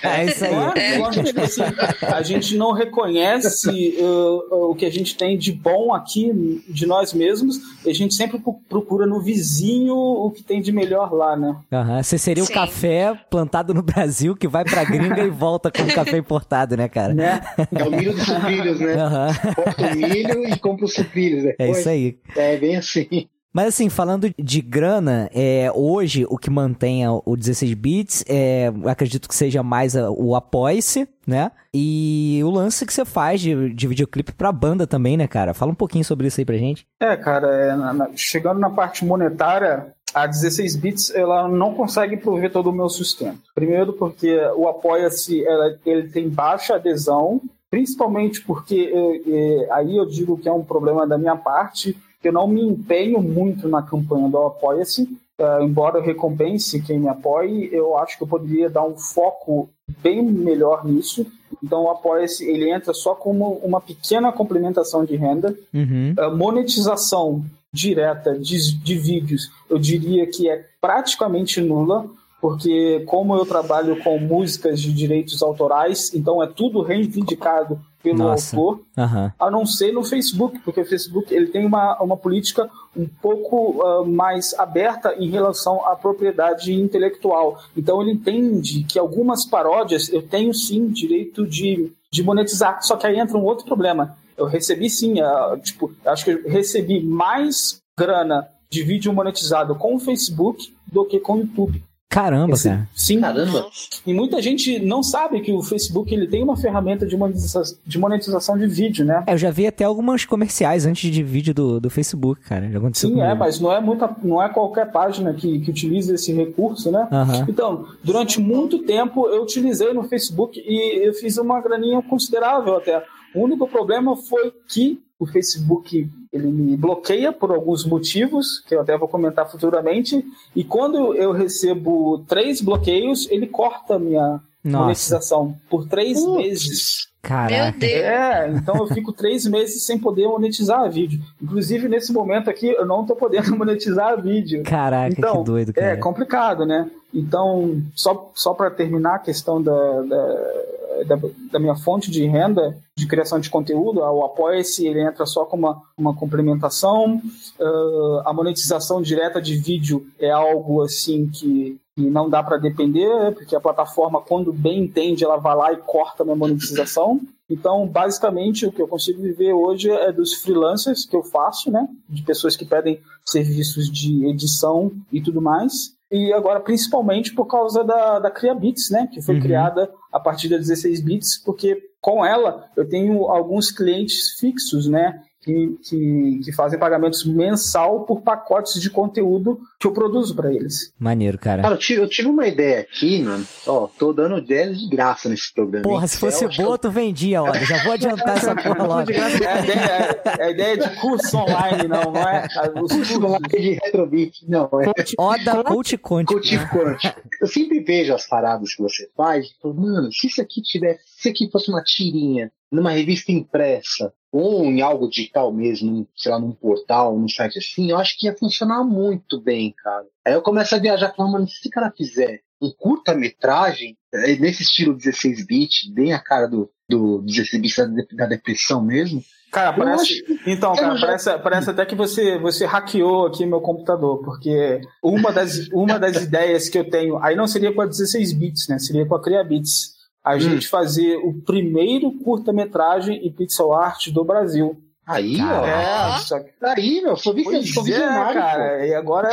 É, é isso aí. É? É. A, gente, assim, a, gente, não reconhece uh, o que a gente tem de bom aqui de nós mesmos. E a gente sempre procura no vizinho o que tem de melhor lá, né? Uhum. Você seria Sim. o café plantado no Brasil que vai pra gringa e volta com café importado, né, cara? Né? É o milho dos sucrilhos, né? Uhum. Corta o milho e compra os sucrilhos. Depois. É isso aí. É bem assim. Mas assim, falando de grana, é, hoje o que mantém o 16 bits, é, acredito que seja mais o apoia-se, né? E o lance que você faz de, de videoclipe pra banda também, né, cara? Fala um pouquinho sobre isso aí pra gente. É, cara, é, na, na, chegando na parte monetária, a 16 bits ela não consegue prover todo o meu sustento. Primeiro porque o Apoia-se ele tem baixa adesão, principalmente porque é, aí eu digo que é um problema da minha parte, eu não me empenho muito na campanha do Apoia-se, uh, embora eu recompense quem me apoie, eu acho que eu poderia dar um foco bem melhor nisso. Então o Apoia-se ele entra só como uma pequena complementação de renda. Uhum. Uh, monetização direta de, de vídeos, eu diria que é praticamente nula porque como eu trabalho com músicas de direitos autorais, então é tudo reivindicado pelo Nossa. autor, uhum. a não ser no Facebook, porque o Facebook ele tem uma, uma política um pouco uh, mais aberta em relação à propriedade intelectual. Então ele entende que algumas paródias eu tenho sim direito de, de monetizar, só que aí entra um outro problema. Eu recebi sim, uh, tipo, acho que eu recebi mais grana de vídeo monetizado com o Facebook do que com o YouTube. Caramba, Esse, cara. Sim. Caramba. E muita gente não sabe que o Facebook ele tem uma ferramenta de monetização, de monetização de vídeo, né? É, eu já vi até algumas comerciais antes de vídeo do, do Facebook, cara. Já aconteceu Sim, comigo. é, mas não é, muita, não é qualquer página que, que utiliza esse recurso, né? Uhum. Então, durante muito tempo eu utilizei no Facebook e eu fiz uma graninha considerável até. O único problema foi que o Facebook ele me bloqueia por alguns motivos, que eu até vou comentar futuramente, e quando eu recebo três bloqueios, ele corta a minha Nossa. monetização por três Putz. meses. Caraca. É, então eu fico três meses sem poder monetizar vídeo. Inclusive, nesse momento aqui, eu não tô podendo monetizar vídeo. Caraca, então, que doido, cara. É complicado, né? Então, só, só para terminar a questão da, da, da, da, minha fonte de renda de criação de conteúdo, o Apoia-se ele entra só com uma, uma complementação. Uh, a monetização direta de vídeo é algo assim que, que não dá para depender, porque a plataforma, quando bem entende, ela vai lá e corta a minha monetização. Então, basicamente, o que eu consigo viver hoje é dos freelancers que eu faço, né? De pessoas que pedem serviços de edição e tudo mais e agora principalmente por causa da, da CriaBits, né, que foi uhum. criada a partir da 16 bits, porque com ela eu tenho alguns clientes fixos, né, que, que, que, fazem pagamentos mensal por pacotes de conteúdo que eu produzo para eles. Maneiro, cara. Cara, eu tive, eu tive, uma ideia aqui, mano. Ó, tô dando ideias de graça nesse programa. Porra, se fosse é, boa, tu vendia, ó. Já vou adiantar essa porra logo. É a, ideia, é a ideia de curso online, não, não é? Os curso online de retrobit, não. É. Oda Coach Conte. Coach né? Conte. Eu sempre vejo as paradas que você faz e falo, mano, se isso aqui tivesse, se isso aqui fosse uma tirinha numa revista impressa, ou em algo digital mesmo, sei lá, num portal, num site assim, eu acho que ia funcionar muito bem, cara. Aí eu começo a viajar falando, mano, se esse cara fizer um curta-metragem, é, nesse estilo 16-bit, bem a cara do, do 16-bit da depressão mesmo, Cara, parece. Então, cara, já... parece, parece até que você, você hackeou aqui meu computador, porque uma das, uma das ideias que eu tenho. Aí não seria com a 16 bits, né? Seria com a CreaBits a hum. gente fazer o primeiro curta-metragem em pixel art do Brasil. Aí, ó. É. Aí, meu, sou, vice, sou visionário. É, cara, e agora.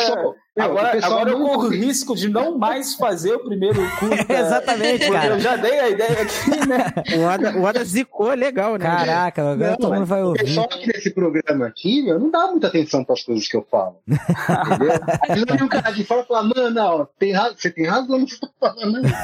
Agora, agora eu corro o risco de não mais fazer o primeiro curta. Exatamente, cara. Eu já dei a ideia aqui, né? O Ada, o Ada zicou legal, né? Caraca, agora não, todo mundo vai ouvir. Só que nesse programa aqui, meu, não dá muita atenção para as coisas que eu falo. Entendeu? Às vezes um cara de fora e fala, mano, não, tem razão, você tem razão no que você tá falando.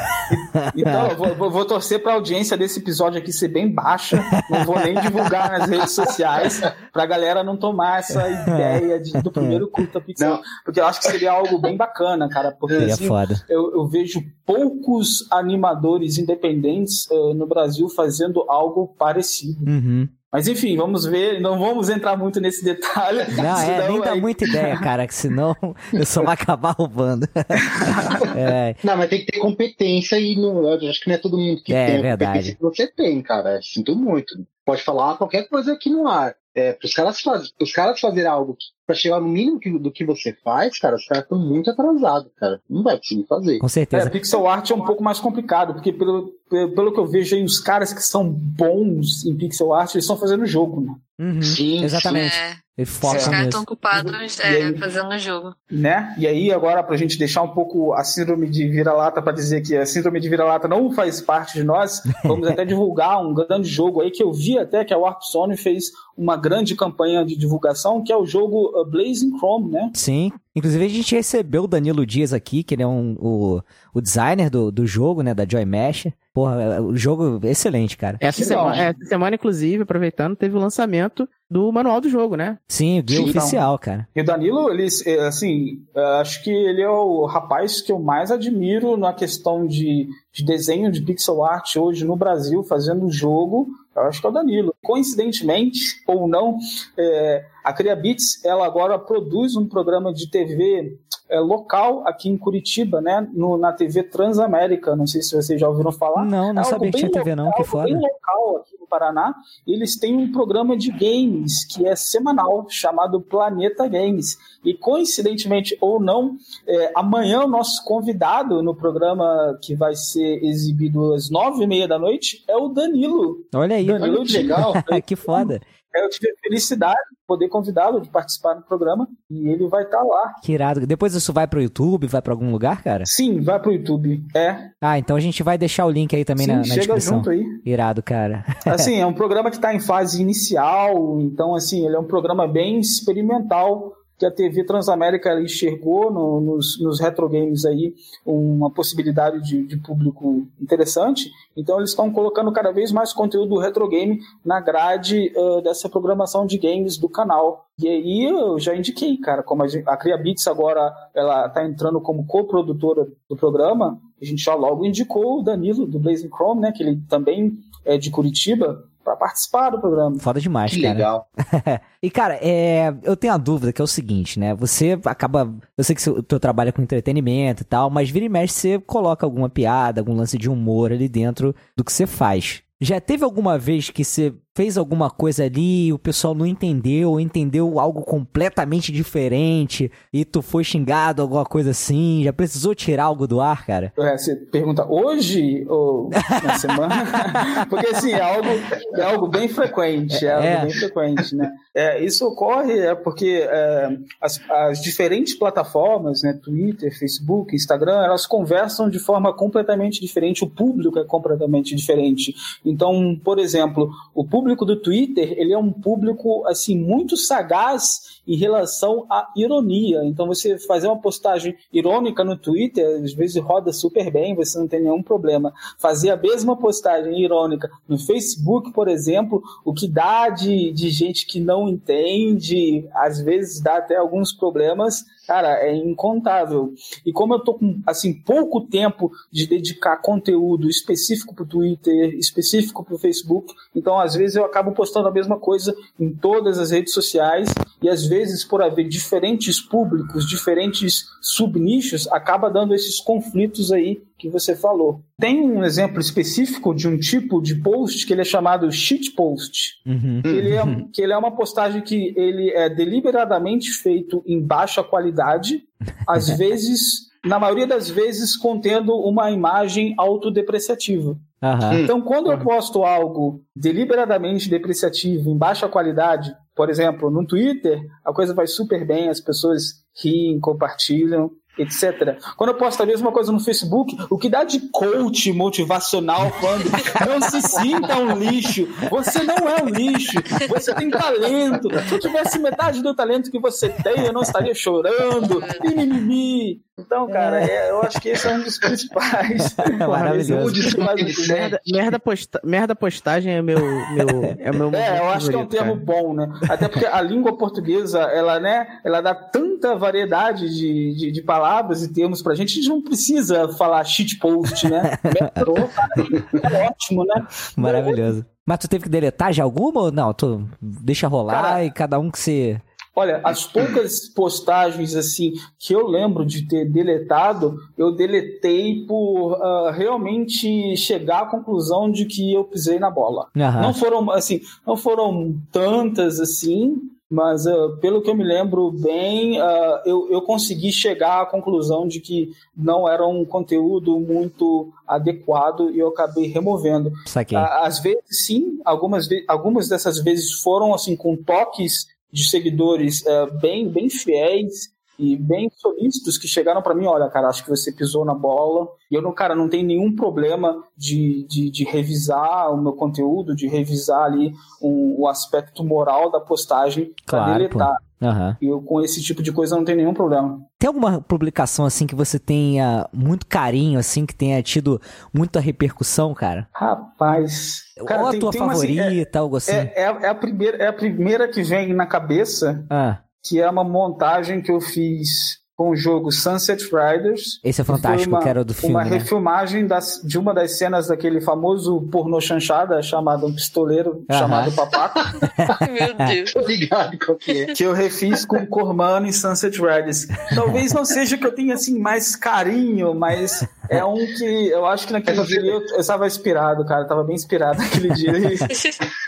Então, eu vou, vou, vou torcer pra audiência desse episódio aqui ser bem baixa. Não vou nem divulgar nas redes sociais pra galera não tomar essa ideia de, do primeiro curta pixel. Não. Porque eu acho que seria algo bem bacana, cara. Porque assim, eu, eu, vejo poucos animadores independentes uh, no Brasil fazendo algo parecido. Uhum. Mas enfim, vamos ver, não vamos entrar muito nesse detalhe. Não, é, nem dá muita ideia, cara, que senão eu só vou acabar roubando. é. Não, mas tem que ter competência e não, eu acho que não é todo mundo que é, tem verdade. a competência que você tem, cara. Sinto muito. Pode falar qualquer coisa aqui no ar. É, para os caras, faz, caras fazerem algo para chegar no mínimo que, do que você faz, cara, os caras estão muito atrasados, cara. Não vai conseguir fazer. Com certeza. É, pixel art é um pouco mais complicado, porque pelo, pelo que eu vejo aí, os caras que são bons em pixel art, eles estão fazendo jogo, né? Uhum, sim, exatamente. É. Ele foca Os caras estão ocupados é, aí, fazendo o jogo. Né? E aí, agora, pra gente deixar um pouco a síndrome de vira-lata para dizer que a síndrome de vira-lata não faz parte de nós, vamos até divulgar um grande jogo aí que eu vi até que a Warp Sony fez uma grande campanha de divulgação, que é o jogo uh, Blazing Chrome, né? Sim. Inclusive, a gente recebeu o Danilo Dias aqui, que ele é um, o, o designer do, do jogo, né, da Joy Mesh. Porra, é, o jogo excelente, cara. Essa semana, essa semana, inclusive, aproveitando, teve o lançamento do manual do jogo, né? Sim, o guia Sim, oficial, então. cara. E o Danilo, ele, é, assim, é, acho que ele é o rapaz que eu mais admiro na questão de, de desenho de pixel art hoje no Brasil, fazendo jogo. Eu acho que é o Danilo. Coincidentemente, ou não, é, a CriaBits, ela agora produz um programa de TV é, local aqui em Curitiba, né? No, na TV Transamérica. Não sei se vocês já ouviram falar. Não, não é sabia que tinha TV não, que foda. bem local aqui no Paraná. Eles têm um programa de games que é semanal, chamado Planeta Games. E coincidentemente ou não, é, amanhã o nosso convidado no programa que vai ser exibido às nove e meia da noite é o Danilo. Olha aí, Danilo olha que legal. que foda. Eu tive a felicidade de poder convidá-lo de participar do programa e ele vai estar tá lá. Que irado. Depois isso vai pro YouTube, vai para algum lugar, cara? Sim, vai pro YouTube. É. Ah, então a gente vai deixar o link aí também Sim, na, na chega descrição. junto aí. Irado, cara. assim, é um programa que está em fase inicial, então assim, ele é um programa bem experimental que a TV Transamérica enxergou no, nos, nos retro games aí uma possibilidade de, de público interessante. Então eles estão colocando cada vez mais conteúdo do retro game na grade uh, dessa programação de games do canal. E aí eu já indiquei, cara, como a, a CriaBits agora ela está entrando como coprodutora do programa, a gente já logo indicou o Danilo do Blazing Chrome, né, que ele também é de Curitiba, para participar do programa. Foda demais, que cara. legal. e, cara, é, eu tenho a dúvida que é o seguinte, né? Você acaba. Eu sei que o teu trabalho é com entretenimento e tal, mas vira e mexe, você coloca alguma piada, algum lance de humor ali dentro do que você faz. Já teve alguma vez que você fez alguma coisa ali o pessoal não entendeu, ou entendeu algo completamente diferente e tu foi xingado, alguma coisa assim? Já precisou tirar algo do ar, cara? É, você pergunta hoje ou na semana? porque assim, é algo, é algo bem frequente, é algo é. bem frequente, né? É, isso ocorre é porque é, as, as diferentes plataformas, né, Twitter, Facebook, Instagram, elas conversam de forma completamente diferente, o público é completamente diferente. Então, por exemplo, o público público do Twitter, ele é um público assim muito sagaz em relação à ironia. Então você fazer uma postagem irônica no Twitter, às vezes roda super bem, você não tem nenhum problema. Fazer a mesma postagem irônica no Facebook, por exemplo, o que dá de, de gente que não entende, às vezes dá até alguns problemas cara, é incontável. E como eu tô com, assim, pouco tempo de dedicar conteúdo específico pro Twitter, específico pro Facebook, então às vezes eu acabo postando a mesma coisa em todas as redes sociais e às vezes por haver diferentes públicos, diferentes subnichos, acaba dando esses conflitos aí que você falou. Tem um exemplo específico de um tipo de post que ele é chamado shit post. Uhum. Ele é, que ele é uma postagem que ele é deliberadamente feito em baixa qualidade, às vezes, na maioria das vezes, contendo uma imagem autodepreciativa. Uhum. Então, quando eu posto algo deliberadamente depreciativo, em baixa qualidade, por exemplo, no Twitter, a coisa vai super bem, as pessoas riem, compartilham etc. Quando eu posto a mesma coisa no Facebook, o que dá de coach motivacional falando não se sinta um lixo, você não é um lixo, você tem talento. Se eu tivesse metade do talento que você tem, eu não estaria chorando, mimimi. Então, cara, é, eu acho que esse é um dos principais. Maravilhoso. merda, merda, posta, merda postagem é meu, meu, é meu É, eu acho que é um termo cara. bom, né? Até porque a língua portuguesa, ela, né, ela dá tanta variedade de, de, de palavras e termos pra gente, a gente não precisa falar shitpost, né? Metrô, é ótimo, né? Maravilhoso. Mas tu teve que deletar já alguma ou não? Tu deixa rolar cara, e cada um que se Olha, as poucas postagens assim que eu lembro de ter deletado, eu deletei por uh, realmente chegar à conclusão de que eu pisei na bola. Uhum. Não foram assim, não foram tantas assim, mas uh, pelo que eu me lembro bem, uh, eu, eu consegui chegar à conclusão de que não era um conteúdo muito adequado e eu acabei removendo. Às vezes, sim, algumas, algumas dessas vezes foram assim com toques de seguidores é, bem, bem fiéis e bem solícitos que chegaram para mim, olha, cara, acho que você pisou na bola. E eu, não, cara, não tenho nenhum problema de, de, de revisar o meu conteúdo, de revisar ali um, o aspecto moral da postagem claro, para deletar. Pô. Uhum. E eu, com esse tipo de coisa, não tenho nenhum problema. Tem alguma publicação, assim, que você tenha muito carinho, assim, que tenha tido muita repercussão, cara? Rapaz. Cara, Ou a tem, tua tem favorita, uma, assim, é, algo assim? É, é, é, a primeira, é a primeira que vem na cabeça, ah. que é uma montagem que eu fiz com o jogo Sunset Riders. Esse é fantástico, uma, que era do filme. Uma né? refilmagem das, de uma das cenas daquele famoso pornô chanchada chamado Um Pistoleiro chamado Papaco. Meu Deus. Obrigado, qual que é? Que eu refiz com Cormano e Sunset Riders. Talvez não seja que eu tenha assim mais carinho, mas é um que eu acho que naquele dia eu, eu estava inspirado, cara. Eu tava bem inspirado naquele dia.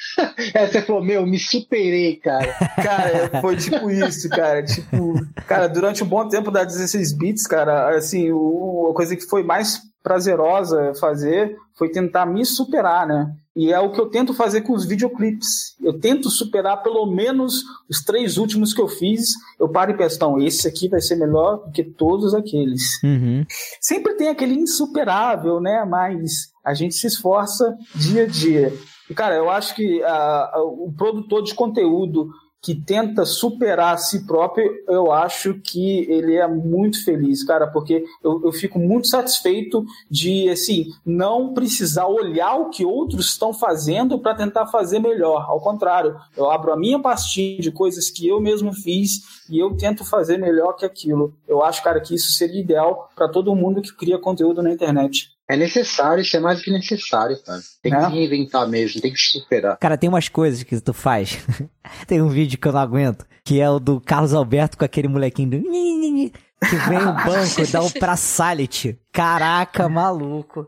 É, você falou, meu, me superei, cara. Cara, foi tipo isso, cara. Tipo, cara, durante um bom tempo da 16 bits, cara, assim, o, a coisa que foi mais prazerosa fazer foi tentar me superar, né? E é o que eu tento fazer com os videoclipes. Eu tento superar pelo menos os três últimos que eu fiz. Eu paro e penso, não, esse aqui vai ser melhor do que todos aqueles. Uhum. Sempre tem aquele insuperável, né? Mas a gente se esforça dia a dia. Cara, eu acho que uh, o produtor de conteúdo que tenta superar a si próprio, eu acho que ele é muito feliz, cara, porque eu, eu fico muito satisfeito de, assim, não precisar olhar o que outros estão fazendo para tentar fazer melhor. Ao contrário, eu abro a minha pastinha de coisas que eu mesmo fiz e eu tento fazer melhor que aquilo. Eu acho, cara, que isso seria ideal para todo mundo que cria conteúdo na internet. É necessário, isso é mais do que necessário, cara. Tem é. que reinventar mesmo, tem que superar. Cara, tem umas coisas que tu faz. tem um vídeo que eu não aguento, que é o do Carlos Alberto com aquele molequinho do... Que vem o banco e dá um praçality. Caraca, maluco.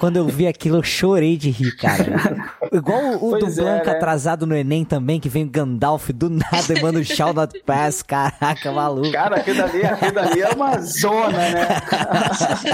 Quando eu vi aquilo, eu chorei de rir, cara. Igual o, o do Blanca é, né? atrasado no Enem também, que vem o Gandalf do nada e manda o Shall Not Pass. Caraca, maluco. Cara, aquilo ali, aquilo ali é uma zona, né?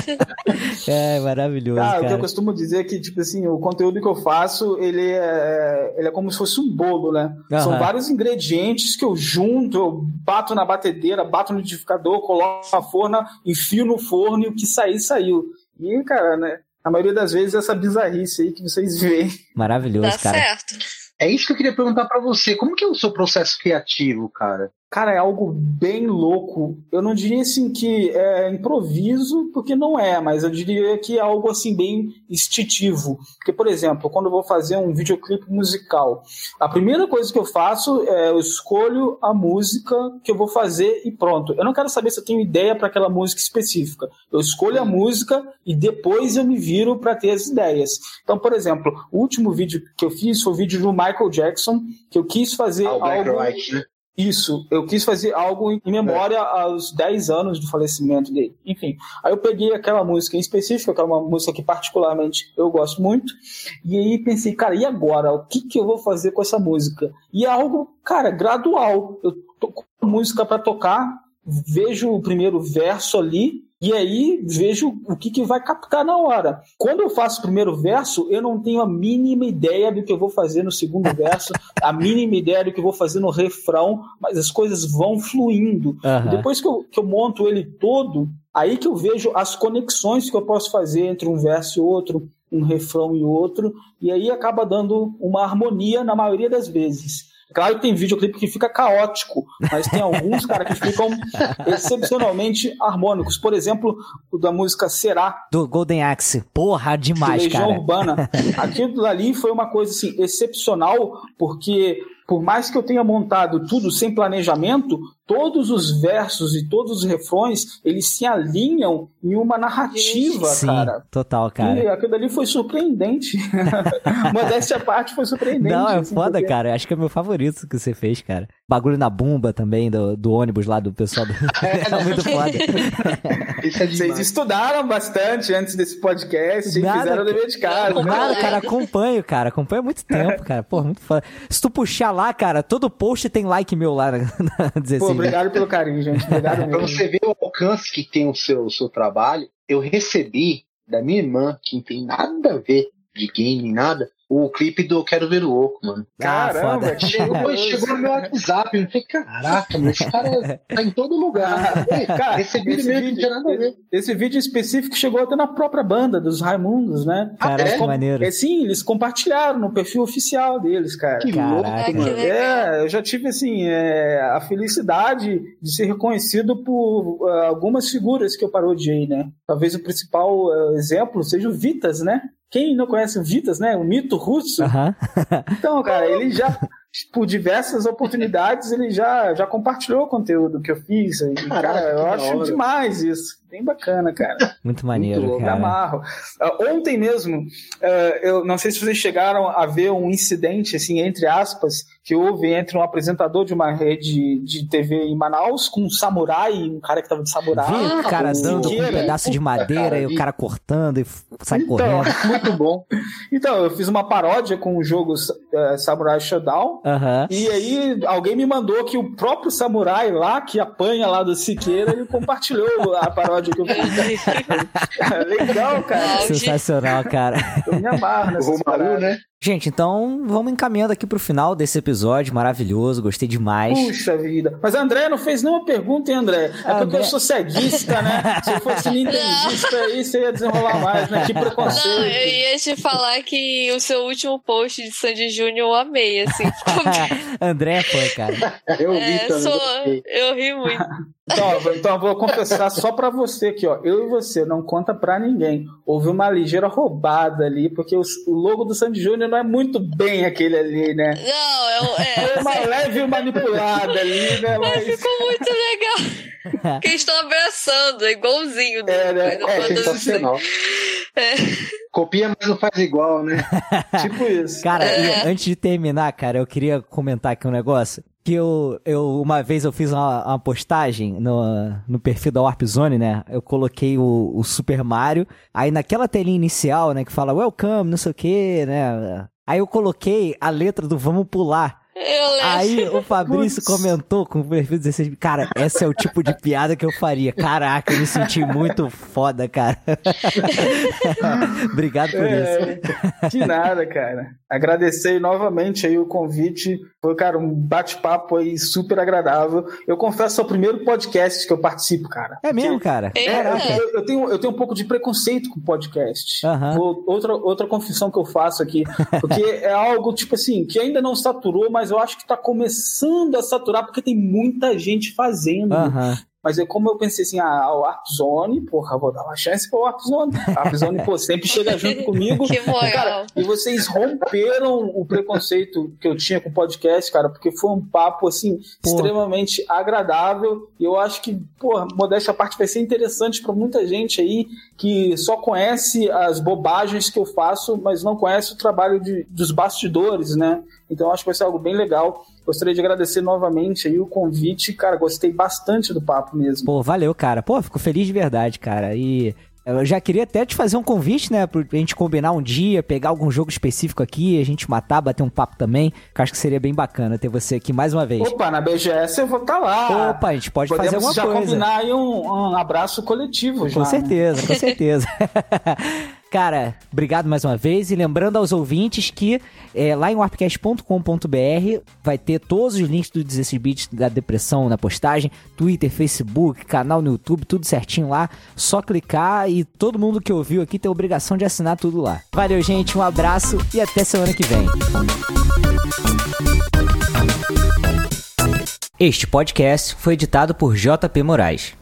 é, maravilhoso. Cara, cara, o que eu costumo dizer é que, tipo assim, o conteúdo que eu faço, ele é, ele é como se fosse um bolo, né? Uhum. São vários ingredientes que eu junto, eu bato na batedeira, bato no liquidificador, coloco na forna, enfio no forno e o que sair, saiu. E, cara, né? a maioria das vezes essa bizarrice aí que vocês veem. Maravilhoso, Dá cara. certo. É isso que eu queria perguntar para você. Como que é o seu processo criativo, cara? Cara, é algo bem louco. Eu não diria assim que é improviso, porque não é, mas eu diria que é algo assim bem instintivo. Porque, por exemplo, quando eu vou fazer um videoclipe musical, a primeira coisa que eu faço é eu escolho a música que eu vou fazer e pronto. Eu não quero saber se eu tenho ideia para aquela música específica. Eu escolho a música e depois eu me viro para ter as ideias. Então, por exemplo, o último vídeo que eu fiz foi o vídeo do Michael Jackson, que eu quis fazer ah, algo. White, né? Isso, eu quis fazer algo em memória é. aos 10 anos do falecimento dele. Enfim, aí eu peguei aquela música em específico, que é uma música que particularmente eu gosto muito, e aí pensei, cara, e agora? O que, que eu vou fazer com essa música? E é algo, cara, gradual. Eu tô com música para tocar, vejo o primeiro verso ali, e aí vejo o que, que vai captar na hora. Quando eu faço o primeiro verso, eu não tenho a mínima ideia do que eu vou fazer no segundo verso, a mínima ideia do que eu vou fazer no refrão, mas as coisas vão fluindo. Uhum. Depois que eu, que eu monto ele todo, aí que eu vejo as conexões que eu posso fazer entre um verso e outro, um refrão e outro, e aí acaba dando uma harmonia na maioria das vezes. Claro que tem videoclipe que fica caótico, mas tem alguns, cara, que ficam excepcionalmente harmônicos. Por exemplo, o da música Será. Do Golden Axe. Porra, demais, Legião cara. Urbana. Aquilo ali foi uma coisa, assim, excepcional, porque por mais que eu tenha montado tudo sem planejamento, todos os versos e todos os refrões, eles se alinham em uma narrativa, Sim, cara. total, cara. E aquilo ali foi surpreendente. Modéstia à parte foi surpreendente. Não, é assim, foda, porque... cara. Acho que é meu favorito que você fez, cara. Bagulho na bumba também, do, do ônibus lá do pessoal. Do... é muito foda. Isso é Vocês estudaram bastante antes desse podcast e Nada, fizeram o dever de casa. Nada, cara, acompanho, cara. Acompanho há muito tempo, cara. Pô, muito foda. Se tu puxar lá, cara, todo post tem like meu lá na, na 16. Pô, obrigado pelo carinho, gente. Obrigado mesmo. pra você ver o alcance que tem o seu, o seu trabalho, eu recebi da minha irmã, que não tem nada a ver de game, nada, o clipe do Quero Ver o Oco, mano. Caramba, ah, chegou, chegou no meu WhatsApp. Eu falei, caraca, mano, esse cara tá em todo lugar. cara, esse vídeo esse mesmo vídeo, não nada a ver. Esse vídeo específico chegou até na própria banda dos Raimundos, né? Caraca, é? maneiro. É, sim, eles compartilharam no perfil oficial deles, cara. Que louco, mano. É, eu já tive, assim, é, a felicidade de ser reconhecido por uh, algumas figuras que eu parodiei, né? Talvez o principal uh, exemplo seja o Vitas, né? Quem não conhece o Vitas, né? O mito russo. Uhum. então, cara, ele já, por diversas oportunidades, ele já, já compartilhou o conteúdo que eu fiz. E, Caraca, cara, eu acho demais isso. Bem bacana, cara. Muito maneiro, Muito cara. amarro. Uh, ontem mesmo, uh, eu não sei se vocês chegaram a ver um incidente, assim, entre aspas, que houve entre um apresentador de uma rede de TV em Manaus com um samurai, um cara que tava de samurai. Vi o cara dando com um pedaço de madeira cara, e o cara cortando e sai então, correndo. Muito bom. Então, eu fiz uma paródia com o jogo uh, Samurai Showdown. E aí alguém me mandou que o próprio samurai lá, que apanha lá do Siqueira, ele compartilhou a paródia episódio que eu fiz. Legal, cara. Sensacional, cara. Eu me amarro nessa né? Gente, então vamos encaminhando aqui pro final desse episódio maravilhoso, gostei demais. Puxa vida. Mas a André não fez nenhuma pergunta, hein, André? É porque André... eu sou ceguista, né? Se eu fosse nintendista aí, você ia desenrolar mais, né? Que preconceito. Não, eu ia te falar que o seu último post de Sandy Júnior eu amei, assim. André é fã, cara. Eu vi é, também. Sou... Eu ri muito. Então, então eu vou confessar só pra você aqui, ó. Eu e você, não conta pra ninguém. Houve uma ligeira roubada ali, porque o logo do Sandy Júnior não é muito bem aquele ali, né? Não, é, é, é uma leve manipulada ali, né? Mas... Ficou muito legal. que estão abraçando, é igualzinho. É, né? É, sensacional. É. Copia, mas não faz igual, né? tipo isso. Cara, é. antes de terminar, cara, eu queria comentar aqui um negócio que eu, eu uma vez eu fiz uma, uma, postagem no, no perfil da Warp Zone, né? Eu coloquei o, o Super Mario, aí naquela telinha inicial, né, que fala welcome, não sei o que, né? Aí eu coloquei a letra do Vamos Pular. Aí o Fabrício comentou com o perfil 16. Cara, esse é o tipo de piada que eu faria. Caraca, eu me senti muito foda, cara. Obrigado por é, isso. De nada, cara. Agradecer novamente aí o convite. Foi, cara, um bate-papo aí super agradável. Eu confesso, é o primeiro podcast que eu participo, cara. É mesmo, cara? É, eu, eu, tenho, eu tenho um pouco de preconceito com podcast. Uhum. Outra, outra confissão que eu faço aqui. Porque é algo, tipo assim, que ainda não saturou, mas eu acho que está começando a saturar porque tem muita gente fazendo. Uhum. Mas é como eu pensei assim, ah, o Warp Zone, porra, vou dar uma chance pro Warp Zone. Warp Zone, pô, sempre chega junto comigo. que moral. Cara, e vocês romperam o preconceito que eu tinha com o podcast, cara, porque foi um papo, assim, porra. extremamente agradável. E eu acho que, porra, modéstia à parte, vai ser interessante para muita gente aí que só conhece as bobagens que eu faço, mas não conhece o trabalho de, dos bastidores, né? Então acho que vai ser algo bem legal. Gostaria de agradecer novamente aí o convite. Cara, gostei bastante do papo mesmo. Pô, valeu, cara. Pô, fico feliz de verdade, cara. E eu já queria até te fazer um convite, né? Pra gente combinar um dia, pegar algum jogo específico aqui, a gente matar, bater um papo também. Que acho que seria bem bacana ter você aqui mais uma vez. Opa, na BGS eu vou estar tá lá. Opa, a gente pode Podemos fazer alguma já coisa. combinar aí um, um abraço coletivo já. Com certeza, né? com certeza. Cara, obrigado mais uma vez. E lembrando aos ouvintes que é, lá em warpcast.com.br vai ter todos os links do 16 bits da depressão na postagem: Twitter, Facebook, canal no YouTube, tudo certinho lá. Só clicar e todo mundo que ouviu aqui tem a obrigação de assinar tudo lá. Valeu, gente. Um abraço e até semana que vem. Este podcast foi editado por JP Moraes.